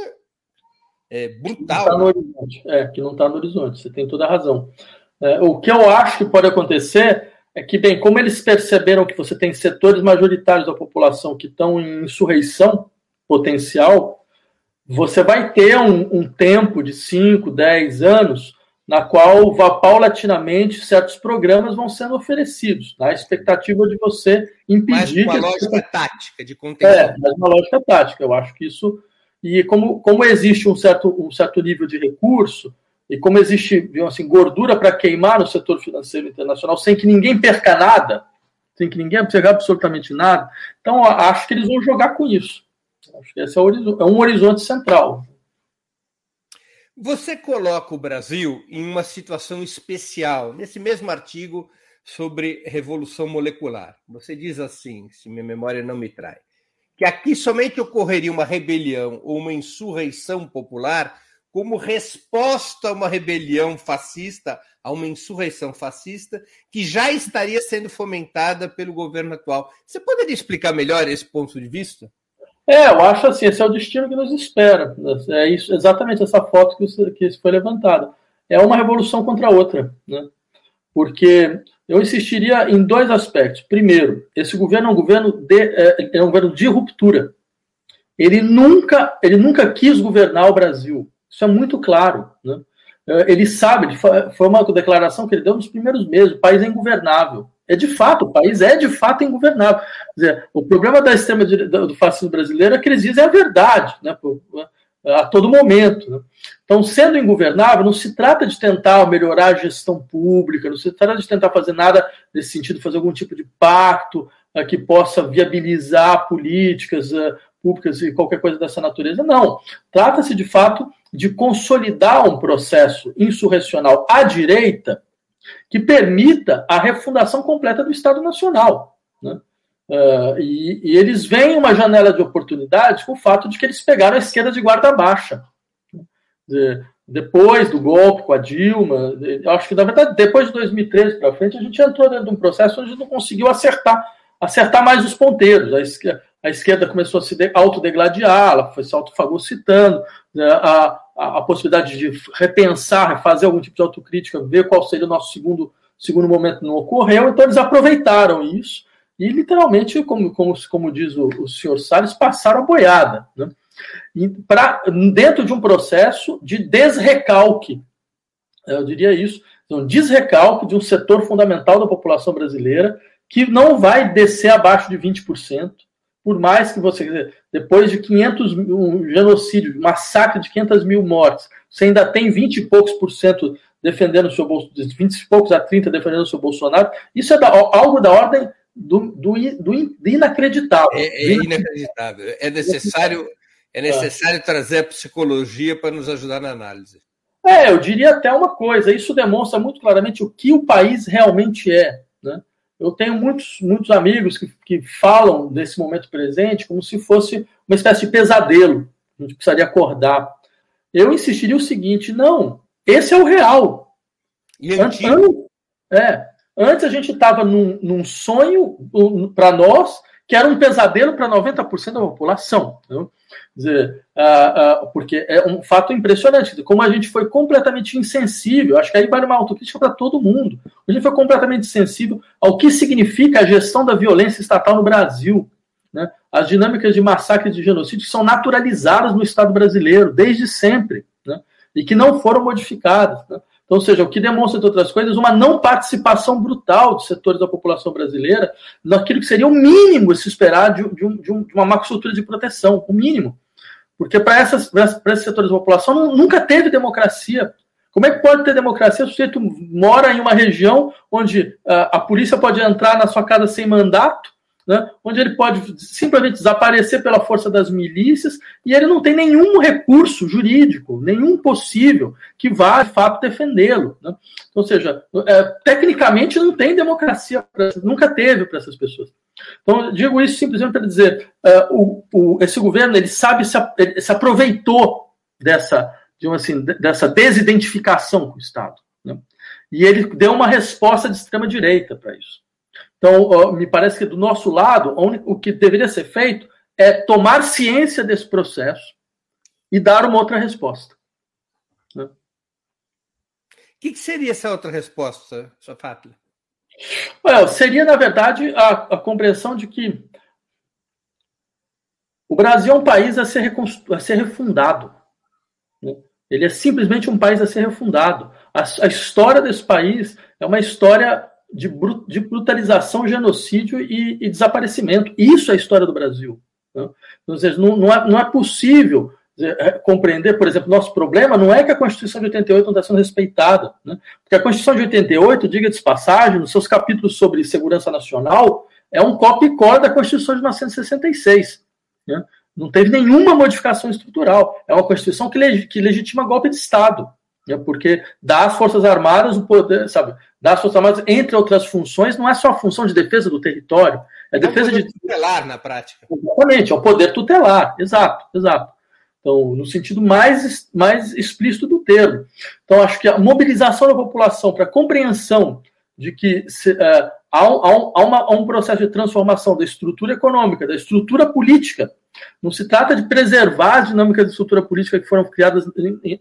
é, brutal. Que não tá é, que não está no horizonte, você tem toda a razão. É, o que eu acho que pode acontecer é que, bem, como eles perceberam que você tem setores majoritários da população que estão em insurreição potencial, você vai ter um, um tempo de 5, 10 anos na qual paulatinamente certos programas vão sendo oferecidos, na expectativa de você impedir. Mais uma lógica tática de conteúdo. É, mais uma lógica tática. Eu acho que isso, E como, como existe um certo, um certo nível de recurso, e como existe assim, gordura para queimar no setor financeiro internacional, sem que ninguém perca nada, sem que ninguém perca absolutamente nada, então acho que eles vão jogar com isso. Acho que esse é, é um horizonte central. Você coloca o Brasil em uma situação especial. Nesse mesmo artigo, sobre revolução molecular. Você diz assim, se minha memória não me trai, que aqui somente ocorreria uma rebelião ou uma insurreição popular como resposta a uma rebelião fascista, a uma insurreição fascista, que já estaria sendo fomentada pelo governo atual. Você poderia explicar melhor esse ponto de vista? É, eu acho assim, esse é o destino que nos espera. É isso, exatamente essa foto que, que foi levantada. É uma revolução contra a outra, né? Porque eu insistiria em dois aspectos. Primeiro, esse governo é um governo de, é, é um governo de ruptura. Ele nunca, ele nunca quis governar o Brasil. Isso é muito claro. Né? É, ele sabe, foi uma declaração que ele deu nos primeiros meses: o país é ingovernável. É de fato, o país é de fato ingovernável. Dizer, o problema da extrema do fascismo brasileiro é que eles dizem a verdade. Né? a todo momento. Né? Então, sendo ingovernável, não se trata de tentar melhorar a gestão pública, não se trata de tentar fazer nada nesse sentido, fazer algum tipo de pacto uh, que possa viabilizar políticas uh, públicas e qualquer coisa dessa natureza. Não. Trata-se, de fato, de consolidar um processo insurrecional à direita que permita a refundação completa do Estado Nacional. Né? Uh, e, e, eles veem uma janela de oportunidade com o fato de que eles pegaram a esquerda de guarda baixa. De, depois do golpe com a Dilma, eu acho que na verdade depois de 2013 para frente a gente entrou dentro de um processo onde a gente não conseguiu acertar, acertar mais os ponteiros. A esquerda, a esquerda começou a se autodegladiar, ela foi se autofagocitando, né, a, a, possibilidade de repensar, fazer algum tipo de autocrítica, ver qual seria o nosso segundo, segundo momento não ocorreu, então eles aproveitaram isso e literalmente, como, como, como diz o, o senhor Salles, passaram a boiada. Né? E pra, dentro de um processo de desrecalque, eu diria isso, um desrecalque de um setor fundamental da população brasileira que não vai descer abaixo de 20%, por mais que você, depois de 500 um genocídio, um massacre de 500 mil mortes, você ainda tem 20 e poucos por cento defendendo o seu Bolsonaro, 20 e poucos a 30 defendendo o seu Bolsonaro, isso é da, algo da ordem do, do, do, inacreditável. É, é inacreditável. É necessário, é necessário trazer a psicologia para nos ajudar na análise. É, eu diria até uma coisa, isso demonstra muito claramente o que o país realmente é. Eu tenho muitos, muitos amigos que, que falam desse momento presente como se fosse uma espécie de pesadelo. A gente precisaria acordar. Eu insistiria o seguinte: não, esse é o real. E antigo? É, Antes a gente estava num, num, sonho para nós que era um pesadelo para 90% da população. Dizer, uh, uh, porque é um fato impressionante, como a gente foi completamente insensível, acho que aí vale uma autocrítica para todo mundo. A gente foi completamente insensível ao que significa a gestão da violência estatal no Brasil. Né? As dinâmicas de massacre e de genocídio são naturalizadas no Estado brasileiro, desde sempre, né? e que não foram modificadas. Né? Então, ou seja, o que demonstra, entre outras coisas, uma não participação brutal de setores da população brasileira naquilo que seria o mínimo se esperar de, de, um, de, um, uma macroestrutura de proteção, o mínimo. Porque para esses setores da população nunca teve democracia. Como é que pode ter democracia? O sujeito mora em uma região onde a, a polícia pode entrar na sua casa sem mandato, né, onde ele pode simplesmente desaparecer pela força das milícias e ele não tem nenhum recurso jurídico, nenhum possível que vá de fato defendê-lo. Né? Ou seja, é, tecnicamente não tem democracia, nunca teve para essas pessoas. Então, digo isso simplesmente para dizer: uh, o, o, esse governo ele sabe se, ele se aproveitou dessa, assim, dessa desidentificação com o Estado. Né? E ele deu uma resposta de extrema-direita para isso. Então, me parece que do nosso lado, o que deveria ser feito é tomar ciência desse processo e dar uma outra resposta. Né? O que, que, seria essa outra resposta, Sofátila? Well, seria, na verdade, a, a, compreensão de que o Brasil é um país a ser, a ser refundado. Né? Ele é simplesmente um país a ser refundado. A, a história desse país é uma história de, de brutalização, genocídio e, e, desaparecimento. Isso é a história do Brasil. Né? Então, não, não, é, não é possível é, compreender, por exemplo, nosso problema não é que a Constituição de 88 não está sendo respeitada, né? porque a Constituição de 88, diga de passagem, nos seus capítulos sobre segurança nacional, é um copy-core da Constituição de 1966. Né? Não teve nenhuma modificação estrutural. É uma Constituição que, leg que legitima golpe de Estado, né? porque dá às Forças Armadas o poder, sabe? Dá às Forças Armadas, entre outras funções, não é só a função de defesa do território, é, é defesa poder de. tutelar na prática. Exatamente, é o poder tutelar, exato, exato. Então, no sentido mais, mais explícito do termo. Então, acho que a mobilização da população para a compreensão de que se, uh, há, um, há, uma, há um processo de transformação da estrutura econômica, da estrutura política. Não se trata de preservar as dinâmicas de estrutura política que foram criadas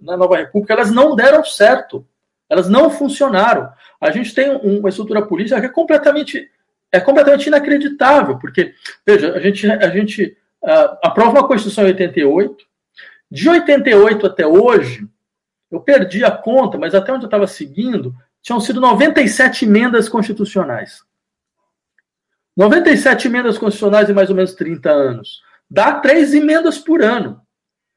na Nova República, elas não deram certo, elas não funcionaram. A gente tem uma estrutura política que é completamente, é completamente inacreditável, porque, veja, a gente, a gente uh, aprova uma Constituição em 88, de 88 até hoje, eu perdi a conta, mas até onde eu estava seguindo, tinham sido 97 emendas constitucionais. 97 emendas constitucionais em mais ou menos 30 anos. Dá três emendas por ano.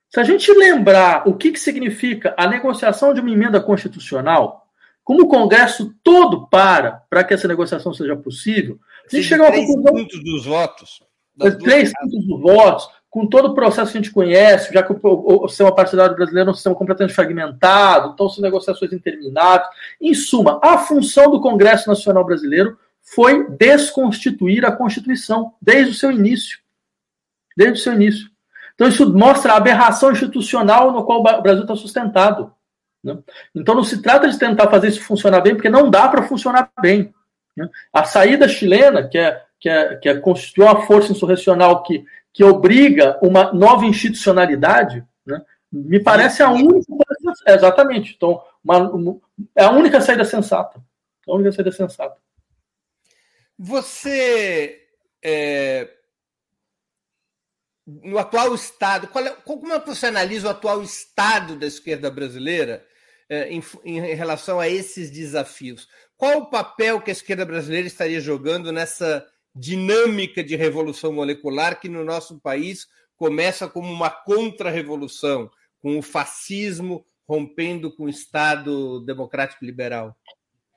Se a gente lembrar o que, que significa a negociação de uma emenda constitucional, como o Congresso todo para para que essa negociação seja possível, a gente chega a uma três conclusão. Pontos dos votos. Três pontos dos votos com todo o processo que a gente conhece, já que o, o, o sistema partidário brasileiro é um sistema completamente fragmentado, então são negociações intermináveis. Em suma, a função do Congresso Nacional Brasileiro foi desconstituir a Constituição desde o seu início. Desde o seu início. Então, isso mostra a aberração institucional no qual o Brasil está sustentado. Né? Então, não se trata de tentar fazer isso funcionar bem, porque não dá para funcionar bem. Né? A saída chilena, que é, que é, que é constituiu uma força insurrecional que que obriga uma nova institucionalidade, né, me parece a única. Exatamente. Então, uma, uma, é a única saída sensata. A única saída sensata. Você. É, no atual estado, qual é, como é que você analisa o atual estado da esquerda brasileira é, em, em relação a esses desafios? Qual o papel que a esquerda brasileira estaria jogando nessa dinâmica de revolução molecular que no nosso país começa como uma contra-revolução, com o fascismo rompendo com o Estado democrático liberal?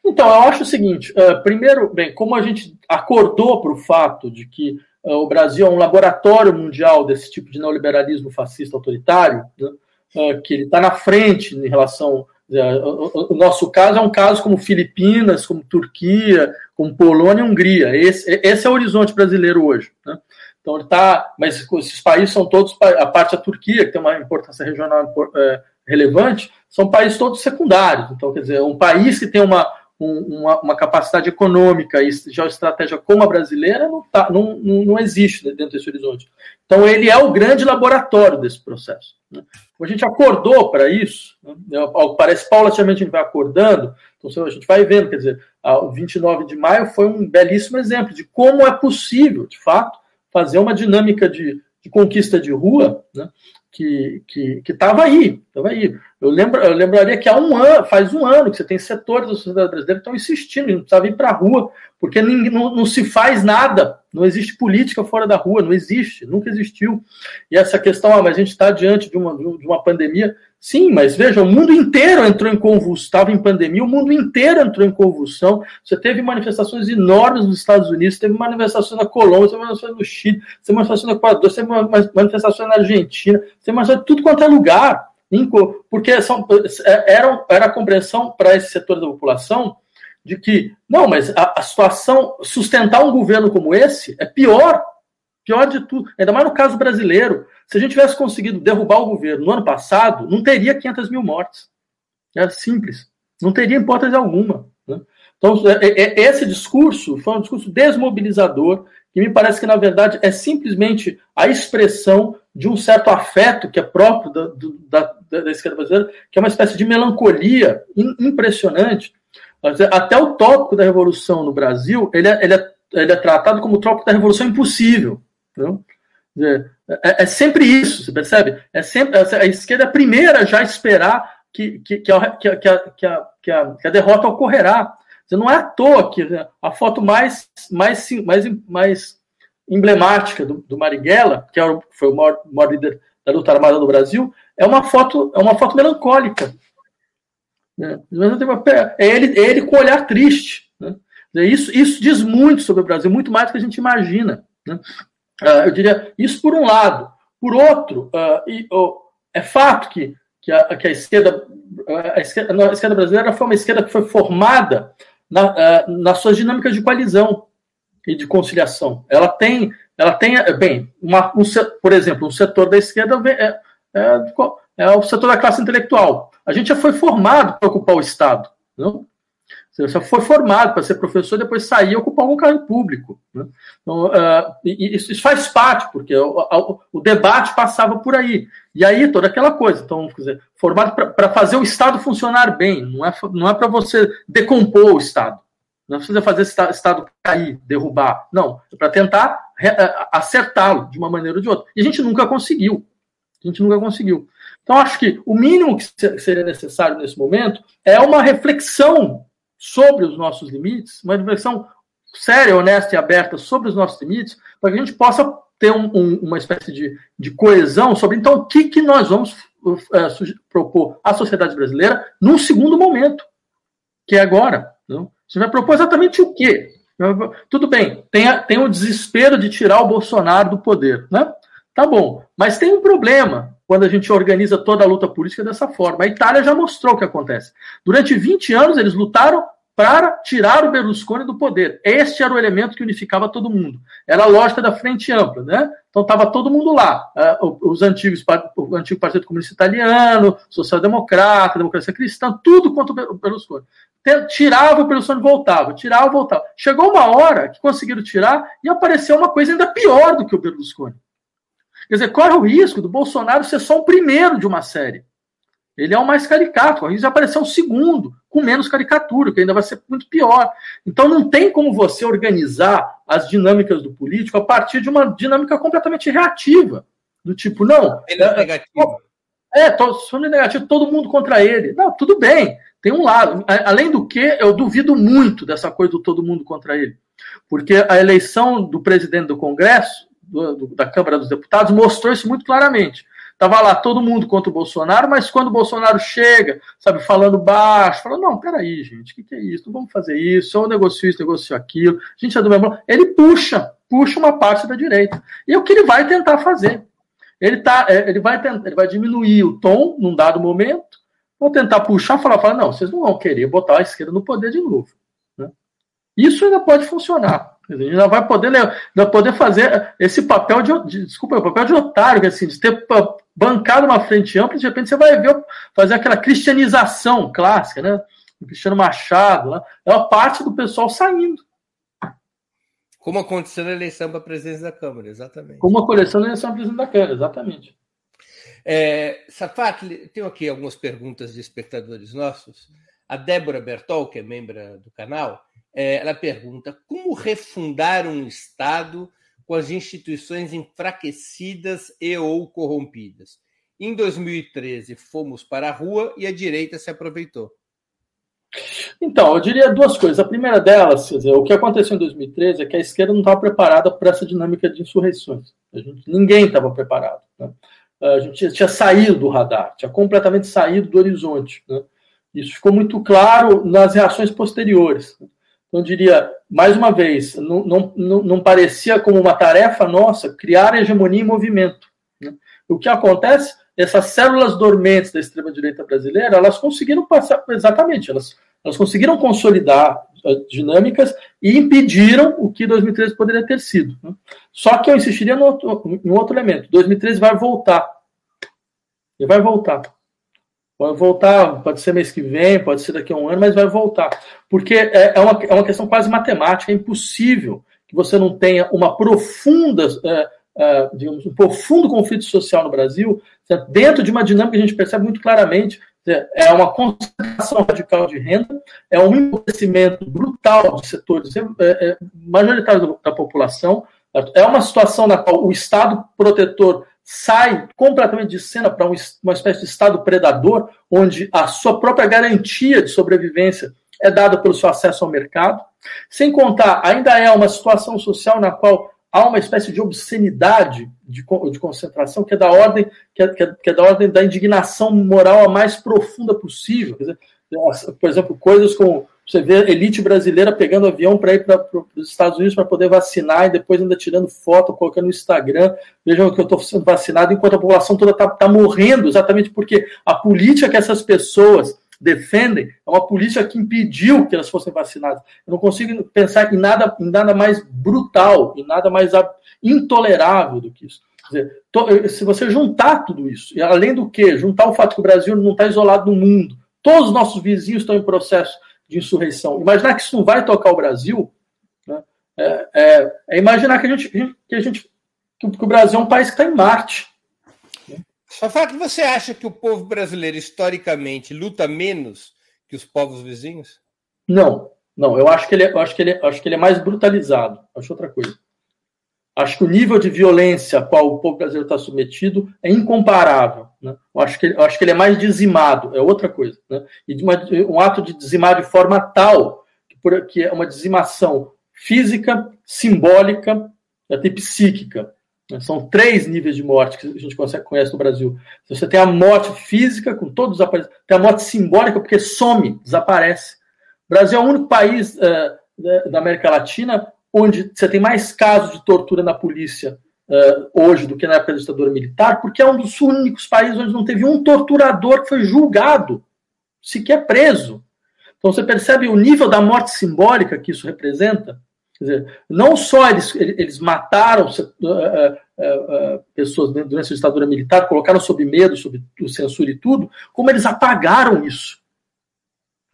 Então, eu acho o seguinte: uh, primeiro, bem, como a gente acordou para o fato de que uh, o Brasil é um laboratório mundial desse tipo de neoliberalismo fascista autoritário, né, uh, que ele está na frente em relação. O, o nosso caso é um caso como Filipinas, como Turquia, como Polônia e Hungria. Esse, esse é o horizonte brasileiro hoje. Né? Então ele está, mas esses países são todos a parte da Turquia que tem uma importância regional é, relevante, são países todos secundários. Então quer dizer, um país que tem uma um, uma, uma, capacidade econômica e geoestratégia como a brasileira não, tá, não, não, não, existe dentro desse horizonte. Então, ele é o grande laboratório desse processo. Né? A gente acordou para isso, né? parece paulatinamente a gente vai acordando, então a gente vai vendo, quer dizer, o 29 de maio foi um belíssimo exemplo de como é possível, de fato, fazer uma dinâmica de, de conquista de rua né? Que estava que, que aí, estava aí. Eu, lembro, eu lembraria que há um ano, faz um ano que você tem setores da sociedade brasileira que estão insistindo, não precisava ir para a rua, porque não, não, se faz nada, não existe política fora da rua, não existe, nunca existiu. E essa questão, ah, mas a gente está diante de uma, de uma pandemia, sim, mas veja, o mundo inteiro entrou em convulsão, estava em pandemia, o mundo inteiro entrou em convulsão. Você teve manifestações enormes nos Estados Unidos, teve manifestações na Colômbia, teve manifestações no Chile, teve manifestações no Equador, teve manifestações na Argentina, teve manifestações tudo quanto é lugar porque são, é, era, era a compreensão para esse setor da população de que, não, mas a, a, situação, sustentar um governo como esse é pior, pior de tudo, ainda mais no caso brasileiro. Se a gente tivesse conseguido derrubar o governo no ano passado, não teria 500 mil mortes. Era simples, não teria hipótese alguma. Né? Então, é, é, esse discurso foi um discurso desmobilizador, que me parece que, na verdade, é simplesmente a expressão de um certo afeto que é próprio da, da, da esquerda brasileira, que é uma espécie de melancolia impressionante. Até o tópico da revolução no Brasil, ele é, ele é, ele é tratado como o tópico da revolução impossível. É, é, sempre isso, você percebe? É sempre, a esquerda é a primeira já a esperar que, que, que, a, que, a, que, a, que, a, que a derrota ocorrerá. Não é à toa que a foto mais, mais, mais, mais emblemática do, do Marighella, que foi o maior, maior líder da luta armada do Brasil, é uma foto, é uma foto melancólica. Né? É ele, é ele com olhar triste. Né? Isso, isso diz muito sobre o Brasil, muito mais do que a gente imagina. Né? Uh, eu diria isso por um lado. Por outro, oh, é fato que, que, a, que a, esquerda, a, esquerda, a esquerda brasileira foi uma esquerda que foi formada na, nas suas dinâmicas de coalizão e de conciliação. Ela tem, ela tem bem, uma, um, por exemplo, um setor da esquerda é, é, é o setor da classe intelectual. A gente já foi formado para ocupar o Estado. Não? Você já foi formado para ser professor, depois sair e ocupar algum cargo público. Né? Então, uh, isso, isso, faz parte, porque o, o, o, debate passava por aí. E aí, toda aquela coisa. Então, quer dizer, formado para fazer o Estado funcionar bem, não é, não é para você decompor o Estado. Não precisa fazer o Estado cair, derrubar. Não, é para tentar acertá-lo de uma maneira ou de outra. E a gente nunca conseguiu. A gente nunca conseguiu. Então, acho que o mínimo que seria necessário nesse momento é uma reflexão sobre os nossos limites, uma reflexão séria, honesta e aberta sobre os nossos limites, para que a gente possa ter um, um, uma espécie de, de, coesão sobre, então, o que, que nós vamos é, propor à sociedade brasileira num segundo momento, que é agora. Não? Você vai propor exatamente o quê? Tudo bem, tem, tem o desespero de tirar o Bolsonaro do poder, né? Tá bom, mas tem um problema quando a gente organiza toda a luta política dessa forma. A Itália já mostrou o que acontece. Durante 20 anos, eles lutaram para tirar o Berlusconi do poder. Este era o elemento que unificava todo mundo. Era a lógica da frente ampla, né? Então estava todo mundo lá. Uh, os antigos, o antigo Partido Comunista Italiano, Social-Democrata, Democracia Cristã, tudo contra o Berlusconi. Tirava o Berlusconi voltava, tirava voltava. Chegou uma hora que conseguiram tirar e apareceu uma coisa ainda pior do que o Berlusconi. Quer dizer, corre o risco do Bolsonaro ser só o primeiro de uma série. Ele é o mais caricato. O risco de aparecer um segundo, com menos caricatura, que ainda vai ser muito pior. Então não tem como você organizar as dinâmicas do político a partir de uma dinâmica completamente reativa. Do tipo, não. Ele é, negativo. É, todo, negativo, todo mundo contra ele. Não, tudo bem. Tem um lado. Além do que, eu duvido muito dessa coisa do todo mundo contra ele. Porque a eleição do presidente do Congresso do, da Câmara dos Deputados mostrou isso muito claramente. Tava lá todo mundo contra o Bolsonaro, mas quando o Bolsonaro chega, sabe, falando baixo, falando, não, peraí, gente, o que, que, é isso? Não vamos fazer isso, eu negocio isso, negocio aquilo, a gente é do mesmo. Ele puxa, puxa uma parte da direita. E é o que ele vai tentar fazer. Ele, tá, é, ele, vai, tentar, ele vai diminuir o tom num dado momento, vou tentar puxar, falar, falar, não, vocês não vão querer botar a esquerda no poder de novo. Né? Isso ainda pode funcionar. A gente não vai poder, não poder fazer esse papel de, de desculpa, o papel de otário, que assim, de ter bancado uma frente ampla, de repente você vai ver fazer aquela cristianização clássica, né? O Cristiano Machado, né? é uma parte do pessoal saindo. Como aconteceu na eleição para a presidência da Câmara, exatamente. Como aconteceu na eleição para presidente da Câmara, exatamente. É, Safat, tenho aqui algumas perguntas de espectadores nossos. A Débora Bertol, que é membro do canal, ela pergunta como refundar um Estado com as instituições enfraquecidas e ou corrompidas. Em 2013, fomos para a rua e a direita se aproveitou. Então, eu diria duas coisas. A primeira delas, dizer, o que aconteceu em 2013 é que a esquerda não estava preparada para essa dinâmica de insurreições. Gente, ninguém estava preparado. Né? A gente tinha, tinha, saído do radar, tinha completamente saído do horizonte. Né? Isso ficou muito claro nas reações posteriores. Né? Eu diria, mais uma vez, não, não, não parecia como uma tarefa nossa criar hegemonia em movimento. Né? O que acontece? Essas células dormentes da extrema-direita brasileira, elas conseguiram passar, exatamente, elas, elas conseguiram consolidar dinâmicas e impediram o que 2013 poderia ter sido. Né? Só que eu insistiria no outro, outro elemento: 2013 vai voltar. Ele vai voltar. Pode voltar, pode ser mês que vem, pode ser daqui a um ano, mas vai voltar. Porque é, é, uma, é uma questão quase matemática, é impossível que você não tenha uma profunda, é, é, digamos, um profundo conflito social no Brasil, certo? dentro de uma dinâmica que a gente percebe muito claramente. É uma concentração radical de renda, é um empobrecimento brutal de setores é, é, majoritários da população, é uma situação na qual o Estado protetor sai completamente de cena para uma espécie de Estado predador, onde a sua própria garantia de sobrevivência é dada pelo seu acesso ao mercado. Sem contar, ainda é uma situação social na qual há uma espécie de obscenidade de, de concentração que é da ordem é, que é, que é da ordem da indignação moral a mais profunda possível. Dizer, por exemplo, coisas como você vê elite brasileira pegando avião para ir para os Estados Unidos para poder vacinar e depois ainda tirando foto, colocando no Instagram. Vejam que eu estou sendo vacinado enquanto a população toda está tá morrendo, exatamente porque a política que essas pessoas defendem é uma política que impediu que elas fossem vacinadas. Eu não consigo pensar em nada, em nada mais brutal, em nada mais intolerável do que isso. Dizer, to, se você juntar tudo isso, e além do que, juntar o fato que o Brasil não está isolado no mundo, todos os nossos vizinhos estão em processo de insurreição. Imaginar que isso não vai tocar o Brasil, né, é, é, é, imaginar que a gente, que a gente que o Brasil é um país que está em Marte. Só fala que você acha que o povo brasileiro, historicamente, luta menos que os povos vizinhos? Não, não. Eu acho que ele, é, eu acho que ele, é, acho que ele é mais brutalizado. Acho outra coisa. Acho que o nível de violência a qual o povo brasileiro está submetido é incomparável. Né? Eu, acho que, eu acho que ele é mais dizimado, é outra coisa. Né? E uma, um ato de dizimar de forma tal que, por, que é uma dizimação física, simbólica e até psíquica. Né? São três níveis de morte que a gente consegue, conhece no Brasil. Você tem a morte física, com todos os aparelhos, tem a morte simbólica, porque some, desaparece. O Brasil é o único país uh, da América Latina onde você tem mais casos de tortura na polícia uh, hoje do que na época da ditadura militar, porque é um dos únicos países onde não teve um torturador que foi julgado, sequer preso. Então você percebe o nível da morte simbólica que isso representa? Quer dizer, não só eles, eles mataram uh, uh, pessoas durante a ditadura militar, colocaram sob medo, sob censura e tudo, como eles apagaram isso.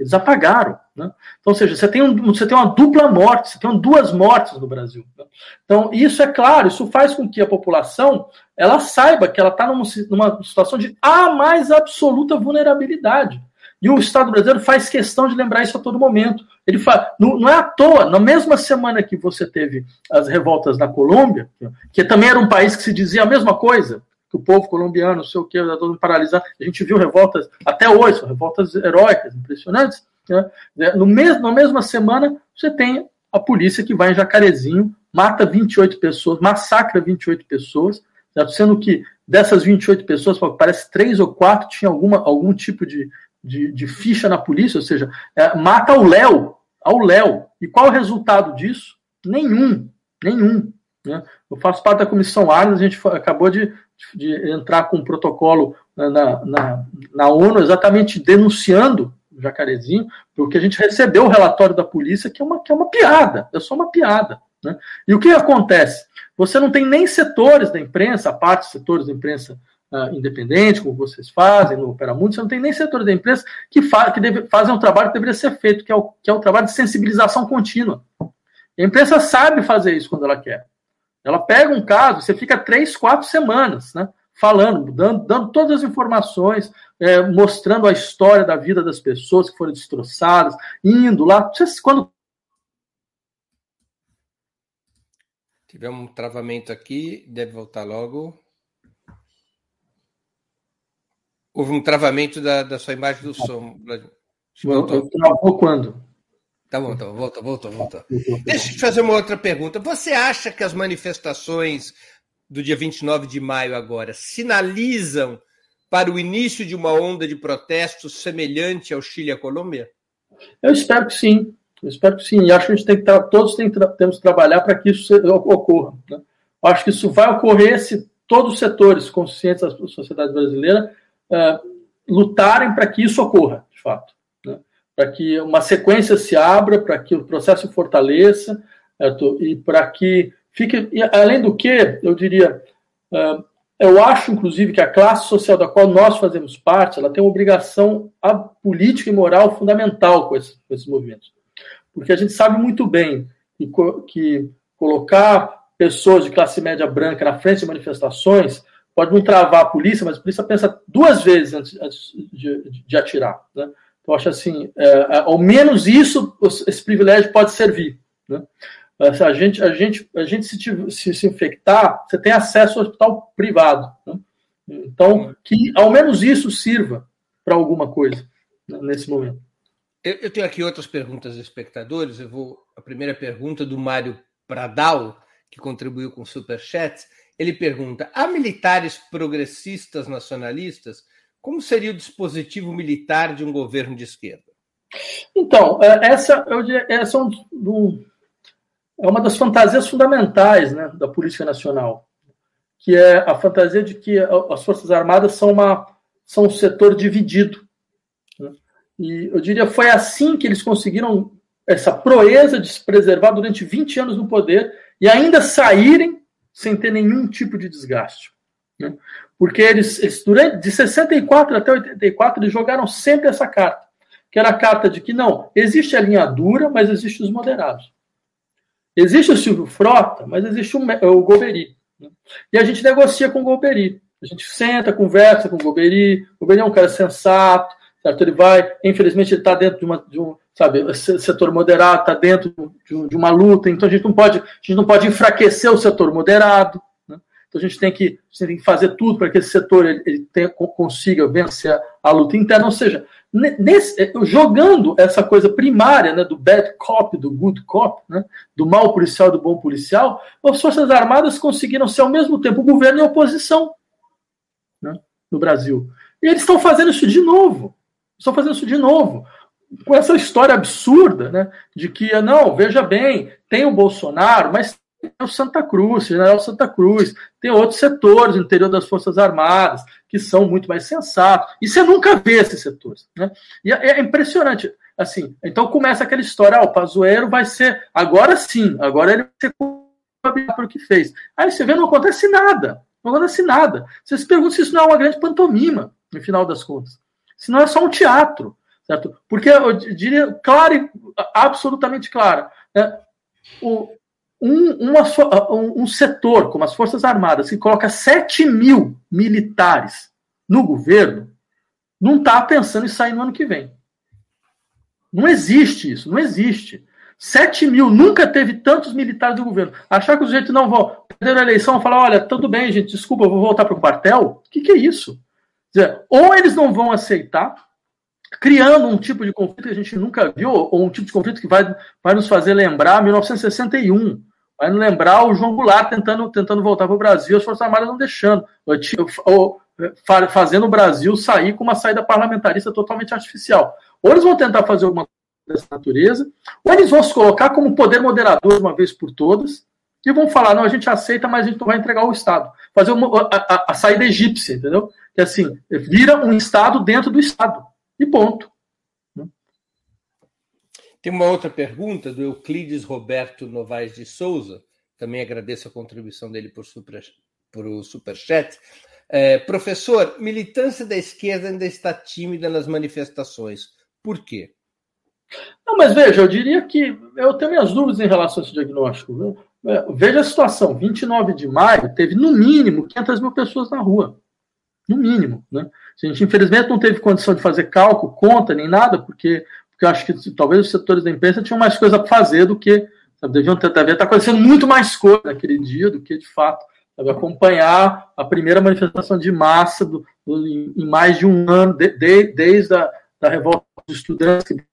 Eles apagaram. Né? Então, ou seja, você tem, um, você tem uma dupla morte, você tem duas mortes no Brasil. Né? Então, isso é claro, isso faz com que a população ela saiba que ela está numa, numa situação de a mais absoluta vulnerabilidade. E o Estado brasileiro faz questão de lembrar isso a todo momento. Ele fala, não, não, é à toa, na mesma semana que você teve as revoltas na Colômbia, que também era um país que se dizia a mesma coisa, que o povo colombiano, não sei o que, está todo paralisado. A gente viu revoltas até hoje, são revoltas heróicas, impressionantes. Né? No mesmo, na mesma semana, você tem a polícia que vai em Jacarezinho, mata 28 pessoas, massacra 28 pessoas, certo? sendo que dessas 28 pessoas, parece três ou quatro tinha alguma, algum tipo de, de, de ficha na polícia, ou seja, é, mata ao Léo, ao Léo. E qual é o resultado disso? Nenhum, nenhum. Né? Eu faço parte da comissão Armas, a gente acabou de, de entrar com um protocolo na, na, na ONU exatamente denunciando Jacarezinho, porque a gente recebeu o relatório da polícia que é uma, que é uma piada, é só uma piada. Né? E o que acontece? Você não tem nem setores da imprensa, a parte dos setores da imprensa uh, independente, como vocês fazem no Opera Mundo, você não tem nem setores da imprensa que, fa que deve, fazem um trabalho que deveria ser feito, que é, o, que é o trabalho de sensibilização contínua. A imprensa sabe fazer isso quando ela quer. Ela pega um caso, você fica três, quatro semanas, né? Falando, dando, dando todas as informações, é, mostrando a história da vida das pessoas que foram destroçadas, indo lá. Quando Tivemos um travamento aqui, deve voltar logo. Houve um travamento da, da sua imagem do som. Voltou. Travou quando? Tá bom, tá bom. Volta, volta, volta. Deixa eu te fazer uma outra pergunta. Você acha que as manifestações do dia 29 de maio agora sinalizam para o início de uma onda de protestos semelhante ao Chile e à Colômbia? Eu espero que sim. Eu espero que sim. E acho que a gente tem que todos tem, temos que trabalhar para que isso ocorra. Né? Acho que isso vai ocorrer se todos os setores conscientes da sociedade brasileira uh, lutarem para que isso ocorra, de fato. Para que uma sequência se abra, para que o processo fortaleça e para que fique. E, além do que, eu diria. Eu acho, inclusive, que a classe social da qual nós fazemos parte, ela tem uma obrigação política e moral fundamental com esses, com esses movimentos. Porque a gente sabe muito bem que, que colocar pessoas de classe média branca na frente de manifestações pode não travar a polícia, mas a polícia pensa duas vezes antes, antes de, de, de, atirar. Né? Então, acho assim, é, é, ao menos isso, esse privilégio pode servir. Né? A gente, a gente, a gente se, se, se infectar, você tem acesso ao hospital privado. Né? Então, que ao menos isso sirva para alguma coisa né, nesse momento. Eu, eu, tenho aqui outras perguntas dos espectadores. Eu vou a primeira pergunta do Mário Pradal que contribuiu com superchats, ele pergunta: há militares progressistas nacionalistas? Como seria o dispositivo militar de um governo de esquerda? Então, é, essa, essa é, um, é uma das fantasias fundamentais né, da política nacional, que é a fantasia de que as Forças Armadas são, uma, são um setor dividido. Né? E eu diria foi assim que eles conseguiram essa proeza de se preservar durante 20 anos no poder e ainda saírem sem ter nenhum tipo de desgaste. Né? Porque eles, eles, durante de 64 até 84, eles jogaram sempre essa carta, que era a carta de que não, existe a linha dura, mas existe os moderados. Existe o Silvio Frota, mas existe o, o. Né? E a gente negocia com o Goberi. A gente senta, conversa com o Goberi. O Goberi é um cara sensato, certo? Ele vai, infelizmente, ele está dentro de, uma, de um, sabe, setor moderado, está dentro de, de, uma luta, então a gente não pode, a gente não pode enfraquecer o setor moderado. Então a gente tem que, gente tem que fazer tudo para que esse setor ele, ele tenha, consiga vencer a, a, luta interna. Ou seja, nesse, eh, jogando essa coisa primária né, do bad cop, do good cop, né, do mal policial do bom policial, as Forças Armadas conseguiram ser ao mesmo tempo governo e oposição né, no Brasil. E eles estão fazendo isso de novo. Estão fazendo isso de novo com essa história absurda, né, de que, não, veja bem, tem o Bolsonaro, mas o Santa Cruz, General Santa Cruz, tem outros setores no interior das Forças Armadas que são muito mais sensatos. E você nunca vê esses setores. Né? E é, é impressionante. Assim, então começa aquela história, ah, o Pazuello vai ser, agora sim, agora ele vai ser culpado pelo que fez. Aí você vê, não acontece nada. Não acontece nada. Você se pergunta se isso não é uma grande pantomima, no final das contas. Se não é só um teatro. Certo? Porque eu diria, claro, absolutamente claro, né? o, um, uma, um, um, setor como as Forças Armadas que coloca 7 mil militares no governo não está pensando em sair no ano que vem. Não existe isso, não existe. 7 mil, nunca teve tantos militares do governo. Achar que os jeitos não vão perder a eleição e falar: olha, tudo bem, gente, desculpa, eu vou voltar para o quartel. O que, que é isso? Dizer, ou eles não vão aceitar, criando um tipo de conflito que a gente nunca viu, ou um tipo de conflito que vai, vai nos fazer lembrar 1961. Vai lembrar o João Goulart tentando, tentando voltar para o Brasil, as Forças Armadas não deixando, ou, fazendo o Brasil sair com uma saída parlamentarista totalmente artificial. Ou eles vão tentar fazer alguma coisa dessa natureza, ou eles vão se colocar como poder moderador de uma vez por todas, e vão falar, não, a gente aceita, mas a gente vai entregar o Estado. Fazer uma, a, a, a saída egípcia, entendeu? Que assim, vira um Estado dentro do Estado. E ponto. Tem uma outra pergunta do Euclides Roberto Novaes de Souza. Também agradeço a contribuição dele por, super, por o superchat. É, professor, militância da esquerda ainda está tímida nas manifestações. Por quê? Não, mas veja, eu diria que eu tenho minhas dúvidas em relação a esse diagnóstico. É, veja a situação: 29 de maio teve no mínimo 500 mil pessoas na rua no mínimo. Né? A gente, infelizmente, não teve condição de fazer cálculo, conta, nem nada, porque, porque eu acho que talvez os setores da imprensa tinham mais coisa para fazer do que. Sabe, deviam ter, devia estar acontecendo muito mais coisa naquele dia do que, de fato, sabe, acompanhar a primeira manifestação de massa do, do, em, em, mais de um ano, de, de, desde a da revolta dos estudantes. Que...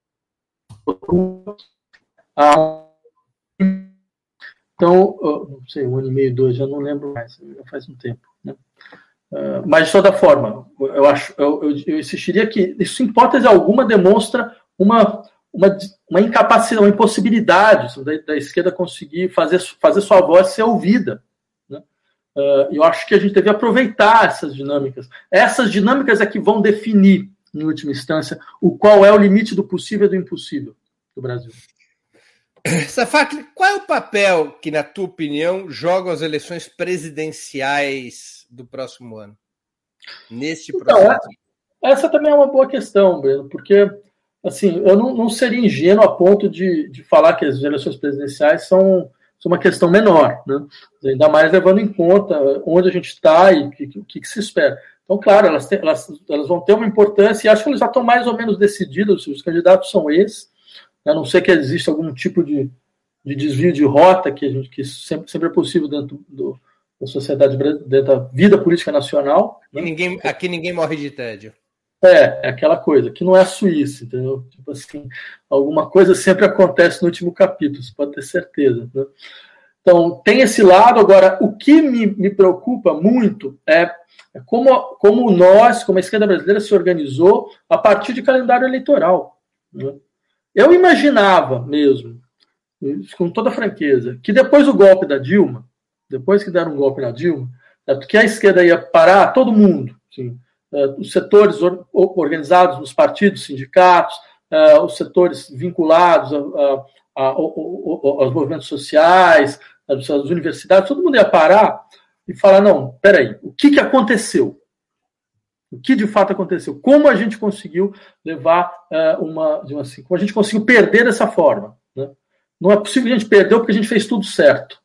Então, não sei, um ano e meio, dois, já não lembro mais, já faz um tempo. Né? Uh, mas, de toda forma, eu, acho, eu, eu, eu, insistiria que isso, em hipótese alguma, demonstra uma, uma, uma incapacidade, uma impossibilidade da, da, esquerda conseguir fazer, fazer sua voz ser ouvida. Né? Uh, eu acho que a gente deve aproveitar essas dinâmicas. Essas dinâmicas é que vão definir, em última instância, o qual é o limite do possível e do impossível do Brasil. Safak, qual é o papel que, na tua opinião, jogam as eleições presidenciais do próximo ano? Neste então, processo? Então, essa também é uma boa questão, Breno, porque assim, eu não, não seria ingênuo a ponto de, de falar que as eleições presidenciais são, são uma questão menor, né? ainda mais levando em conta onde a gente está e o que, que, se espera. Então, claro, elas, elas, elas vão ter uma importância e acho que eles já estão mais ou menos decididos, os candidatos são esses, a não ser que exista algum tipo de, de desvio de rota que, a gente, que sempre, sempre é possível dentro do, da sociedade dentro da vida política nacional. Né? Ninguém, aqui ninguém morre de tédio. É, é aquela coisa, que não é a Suíça, entendeu? Tipo assim, alguma coisa sempre acontece no último capítulo, você pode ter certeza. Né? Então, tem esse lado. Agora, o que me, me preocupa muito é, é como, como nós, como a esquerda brasileira, se organizou a partir de calendário eleitoral. Né? Eu imaginava mesmo, com toda franqueza, que depois do golpe da Dilma, depois que deram um golpe na Dilma, é, que a esquerda ia parar todo mundo, assim, os setores organizados nos partidos, sindicatos, os setores vinculados aos movimentos sociais, as universidades, todo mundo ia parar e falar: não, peraí, o que, que aconteceu? O que de fato aconteceu? Como a gente conseguiu levar uma, assim, como a gente conseguiu perder dessa forma? Né? Não é possível que a gente perdeu porque a gente fez tudo certo.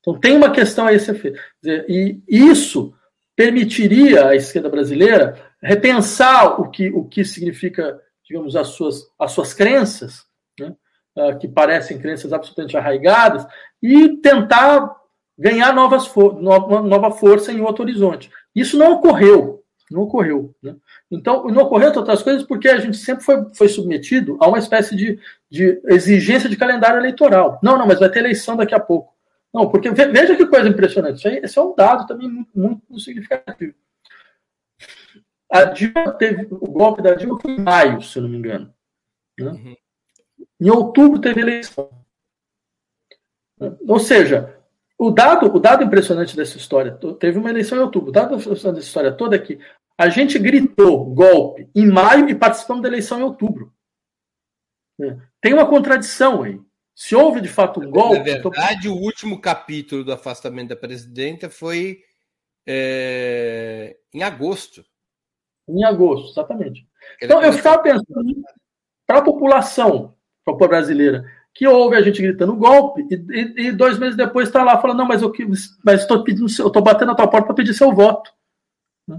Então tem uma questão aí a ser feita. E isso permitiria à esquerda brasileira repensar o que, o que significa, digamos, as suas, as suas crenças, né? uh, que parecem crenças absolutamente arraigadas, e tentar ganhar novas for nova, nova força em outro horizonte. Isso não ocorreu. Não ocorreu. Né? Então, não ocorreu, entre outras coisas, porque a gente sempre foi, foi submetido a uma espécie de, de exigência de calendário eleitoral. Não, não, mas vai ter eleição daqui a pouco. Não, porque veja que coisa impressionante. Isso aí, esse é um dado também muito, muito significativo. A Dilma teve, o golpe da Dilma foi em maio, se eu não me engano. Né? Uhum. Em outubro teve eleição. Ou seja, o dado, o dado impressionante dessa história, teve uma eleição em outubro, o dado impressionante dessa história toda é que a gente gritou golpe em maio e participamos da eleição em outubro. É. Tem uma contradição aí. Se houve de fato um golpe. Na verdade, tô... o último capítulo do afastamento da presidenta foi é, em agosto. Em agosto, exatamente. Então, eu ficava pensando para a população, para a brasileira, que ouve a gente gritando golpe, e, e, dois meses depois está lá falando, não, mas eu estou pedindo, eu estou batendo na tua porta para pedir seu voto. Né?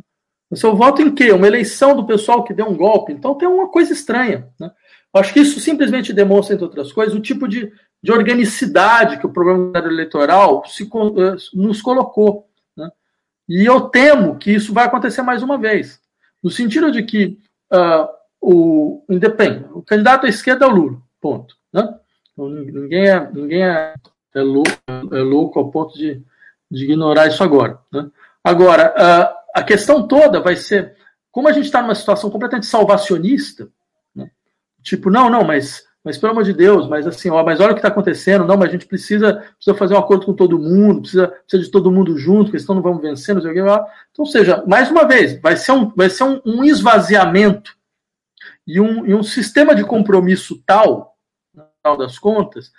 O seu voto em quê? Uma eleição do pessoal que deu um golpe. Então tem uma coisa estranha. Né? Acho que isso simplesmente demonstra, entre outras coisas, o tipo de, de organicidade que o programa eleitoral se, eh, nos colocou. Né? E eu temo que isso vai acontecer mais uma vez. No sentido de que uh, o independente, o candidato à esquerda é o Lula, ponto. Né? Então, ninguém é, ninguém é, é, louco, é louco ao ponto de, de ignorar isso agora. Né? Agora, a, a questão toda vai ser, como a gente está numa situação completamente salvacionista? Tipo, não, não, mas, mas pelo amor de Deus, mas assim, ó, mas olha o que está acontecendo, não, mas a gente precisa, precisa fazer um acordo com todo mundo, precisa, precisa de todo mundo junto, porque senão não vamos vencer, não sei o que. Então, seja, mais uma vez, vai ser um, vai ser um, um esvaziamento e um, e um sistema de compromisso tal final das contas,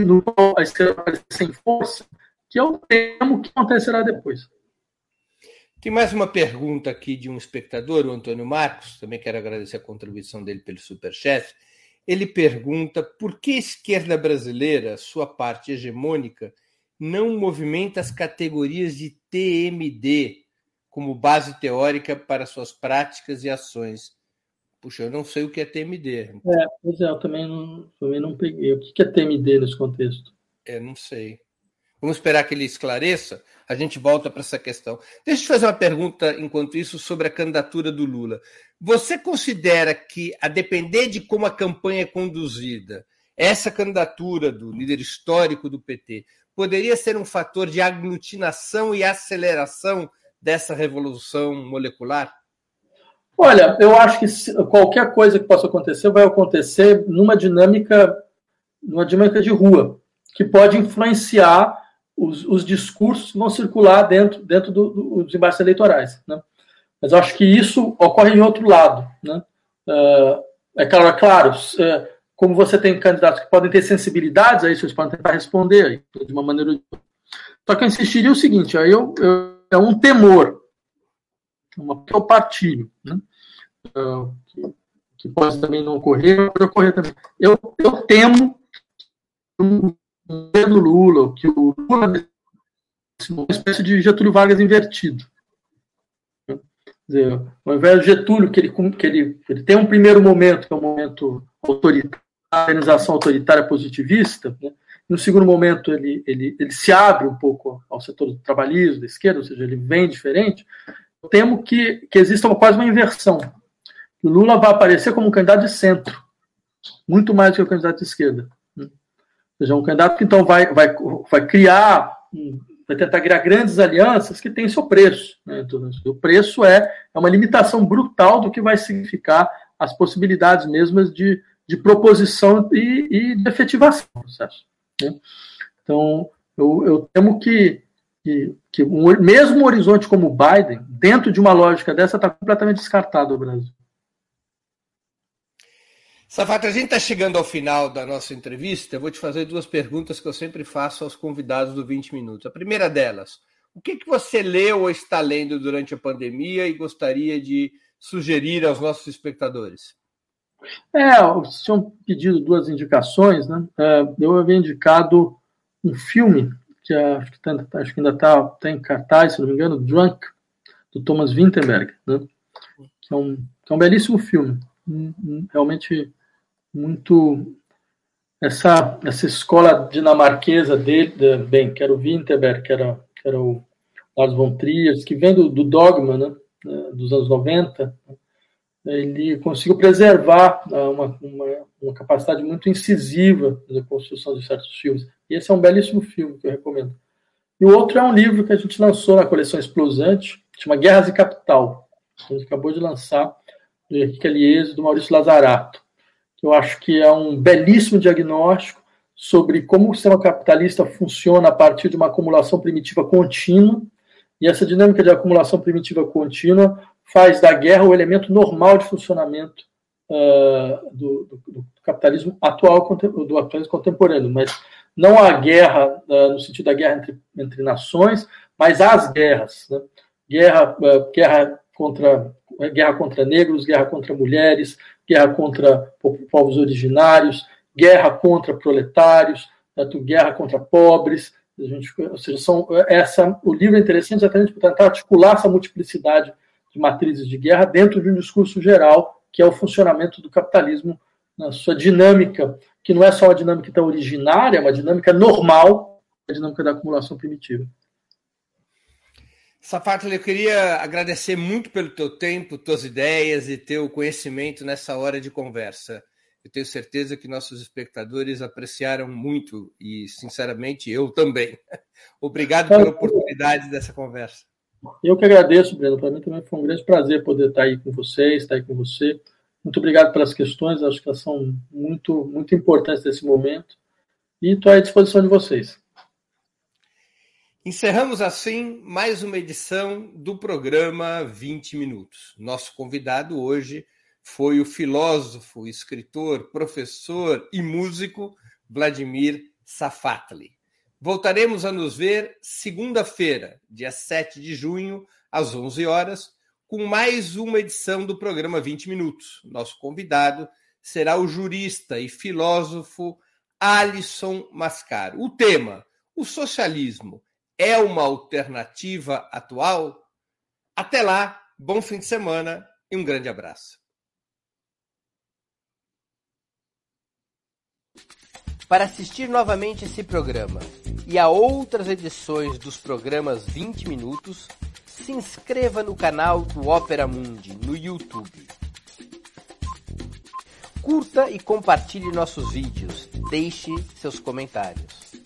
no a esquerda aparece sem força, que é o termo que acontecerá depois. Tem mais uma pergunta aqui de um espectador, o Antônio Marcos, também quero agradecer a contribuição dele pelo Superchat. Ele pergunta por que a esquerda brasileira, sua parte hegemônica, não movimenta as categorias de TMD como base teórica para suas práticas e ações, Puxa, eu não sei o que é TMD. É, pois é, eu também não, também não peguei. O que é TMD nesse contexto? É, não sei. Vamos esperar que ele esclareça. A gente volta para essa questão. Deixa eu te fazer uma pergunta, enquanto isso, sobre a candidatura do Lula. Você considera que, a depender de como a campanha é conduzida, essa candidatura do líder histórico do PT poderia ser um fator de aglutinação e aceleração dessa revolução molecular? Olha, eu acho que qualquer coisa que possa acontecer vai acontecer numa dinâmica, numa dinâmica de rua, que pode influenciar os, os discursos vão circular dentro, dentro do, do, dos embates eleitorais. Né? Mas eu acho que isso ocorre em outro lado. Né? Uh, é claro, é claro uh, como você tem candidatos que podem ter sensibilidades a isso, eles podem tentar responder aí, de uma maneira. Só que eu insistiria o seguinte: eu, eu, é um temor uma, que o partilho, né? Uh, que, que, pode também não ocorrer, pode ocorrer também. Eu, eu temo que o governo Lula, que o Lula é uma espécie de Getúlio Vargas invertido. Quer dizer, ao invés de Getúlio, que ele, que ele, ele tem um primeiro momento, que é um momento autoritário, organização autoritária positivista, né? no segundo momento ele, ele, ele se abre um pouco ao setor do trabalhismo, da esquerda, ou seja, ele vem diferente, temo que, que exista uma, quase uma inversão. O Lula vai aparecer como um candidato de centro, muito mais do que o candidato de esquerda. Seja, um candidato que então vai, vai, vai criar, vai tentar criar grandes alianças que têm seu preço. Né? O preço é, é uma limitação brutal do que vai significar as possibilidades mesmas de, de proposição e, e de efetivação do processo. Né? Então, eu, eu temo que, que, que um, mesmo um horizonte como o Biden, dentro de uma lógica dessa, está completamente descartado o Brasil. Safata, a gente está chegando ao final da nossa entrevista. Eu vou te fazer duas perguntas que eu sempre faço aos convidados do 20 Minutos. A primeira delas, o que, que você leu ou está lendo durante a pandemia e gostaria de sugerir aos nossos espectadores? É, tinham pedido duas indicações, né? É, eu havia indicado um filme que acho que, tá, acho que ainda está tá em cartaz, se não me engano, Drunk, do Thomas Winterberg, né? que, é um, que é um belíssimo filme. Realmente muito essa essa escola dinamarquesa dele, de, bem, que era o Winterberg, que era, que era o Lars von Trier, que vem do, do Dogma, né, dos anos 90, ele conseguiu preservar né, uma, uma, uma, capacidade muito incisiva da construção de certos filmes. E esse é um belíssimo filme que eu recomendo. E o outro é um livro que a gente lançou na coleção Explosante, chama Guerras e Capital. A gente acabou de lançar, do Henrique Elias do Maurício Lazarato que eu acho que é um belíssimo diagnóstico sobre como o sistema capitalista funciona a partir de uma acumulação primitiva contínua, e essa dinâmica de acumulação primitiva contínua faz da guerra o elemento normal de funcionamento uh, do, do, do, capitalismo atual, do capitalismo contemporâneo, mas não a guerra uh, no sentido da guerra entre, entre nações, mas as guerras, né? guerra, uh, guerra contra guerra contra negros, guerra contra mulheres, guerra contra povos originários, guerra contra proletários, tanto guerra contra pobres. A gente, ou seja, são, essa, o livro é interessante exatamente para tentar articular essa multiplicidade de matrizes de guerra dentro de um discurso geral, que é o funcionamento do capitalismo na sua dinâmica, que não é só uma dinâmica tão originária, é uma dinâmica normal, a dinâmica da acumulação primitiva. Safatli, eu queria agradecer muito pelo teu tempo, tuas ideias e teu conhecimento nessa hora de conversa. Eu tenho certeza que nossos espectadores apreciaram muito e, sinceramente, eu também. (laughs) Obrigado pela oportunidade dessa conversa. Eu que agradeço, Breno. Para mim também foi um grande prazer poder estar aí com vocês, estar aí com você. Muito obrigado pelas questões, acho que elas são muito, muito importantes nesse momento. E estou à disposição de vocês. Encerramos assim mais uma edição do programa 20 Minutos. Nosso convidado hoje foi o filósofo, escritor, professor e músico Vladimir Safatli. Voltaremos a nos ver segunda-feira, dia 7 de junho, às 11 horas, com mais uma edição do programa 20 Minutos. Nosso convidado será o jurista e filósofo Alisson Mascaro. O tema: o socialismo é uma alternativa atual? Até lá, bom fim de semana e um grande abraço. Para assistir novamente esse programa e a outras edições dos programas 20 Minutos, se inscreva no canal do Opera Mundi no YouTube. Curta e compartilhe nossos vídeos. Deixe seus comentários.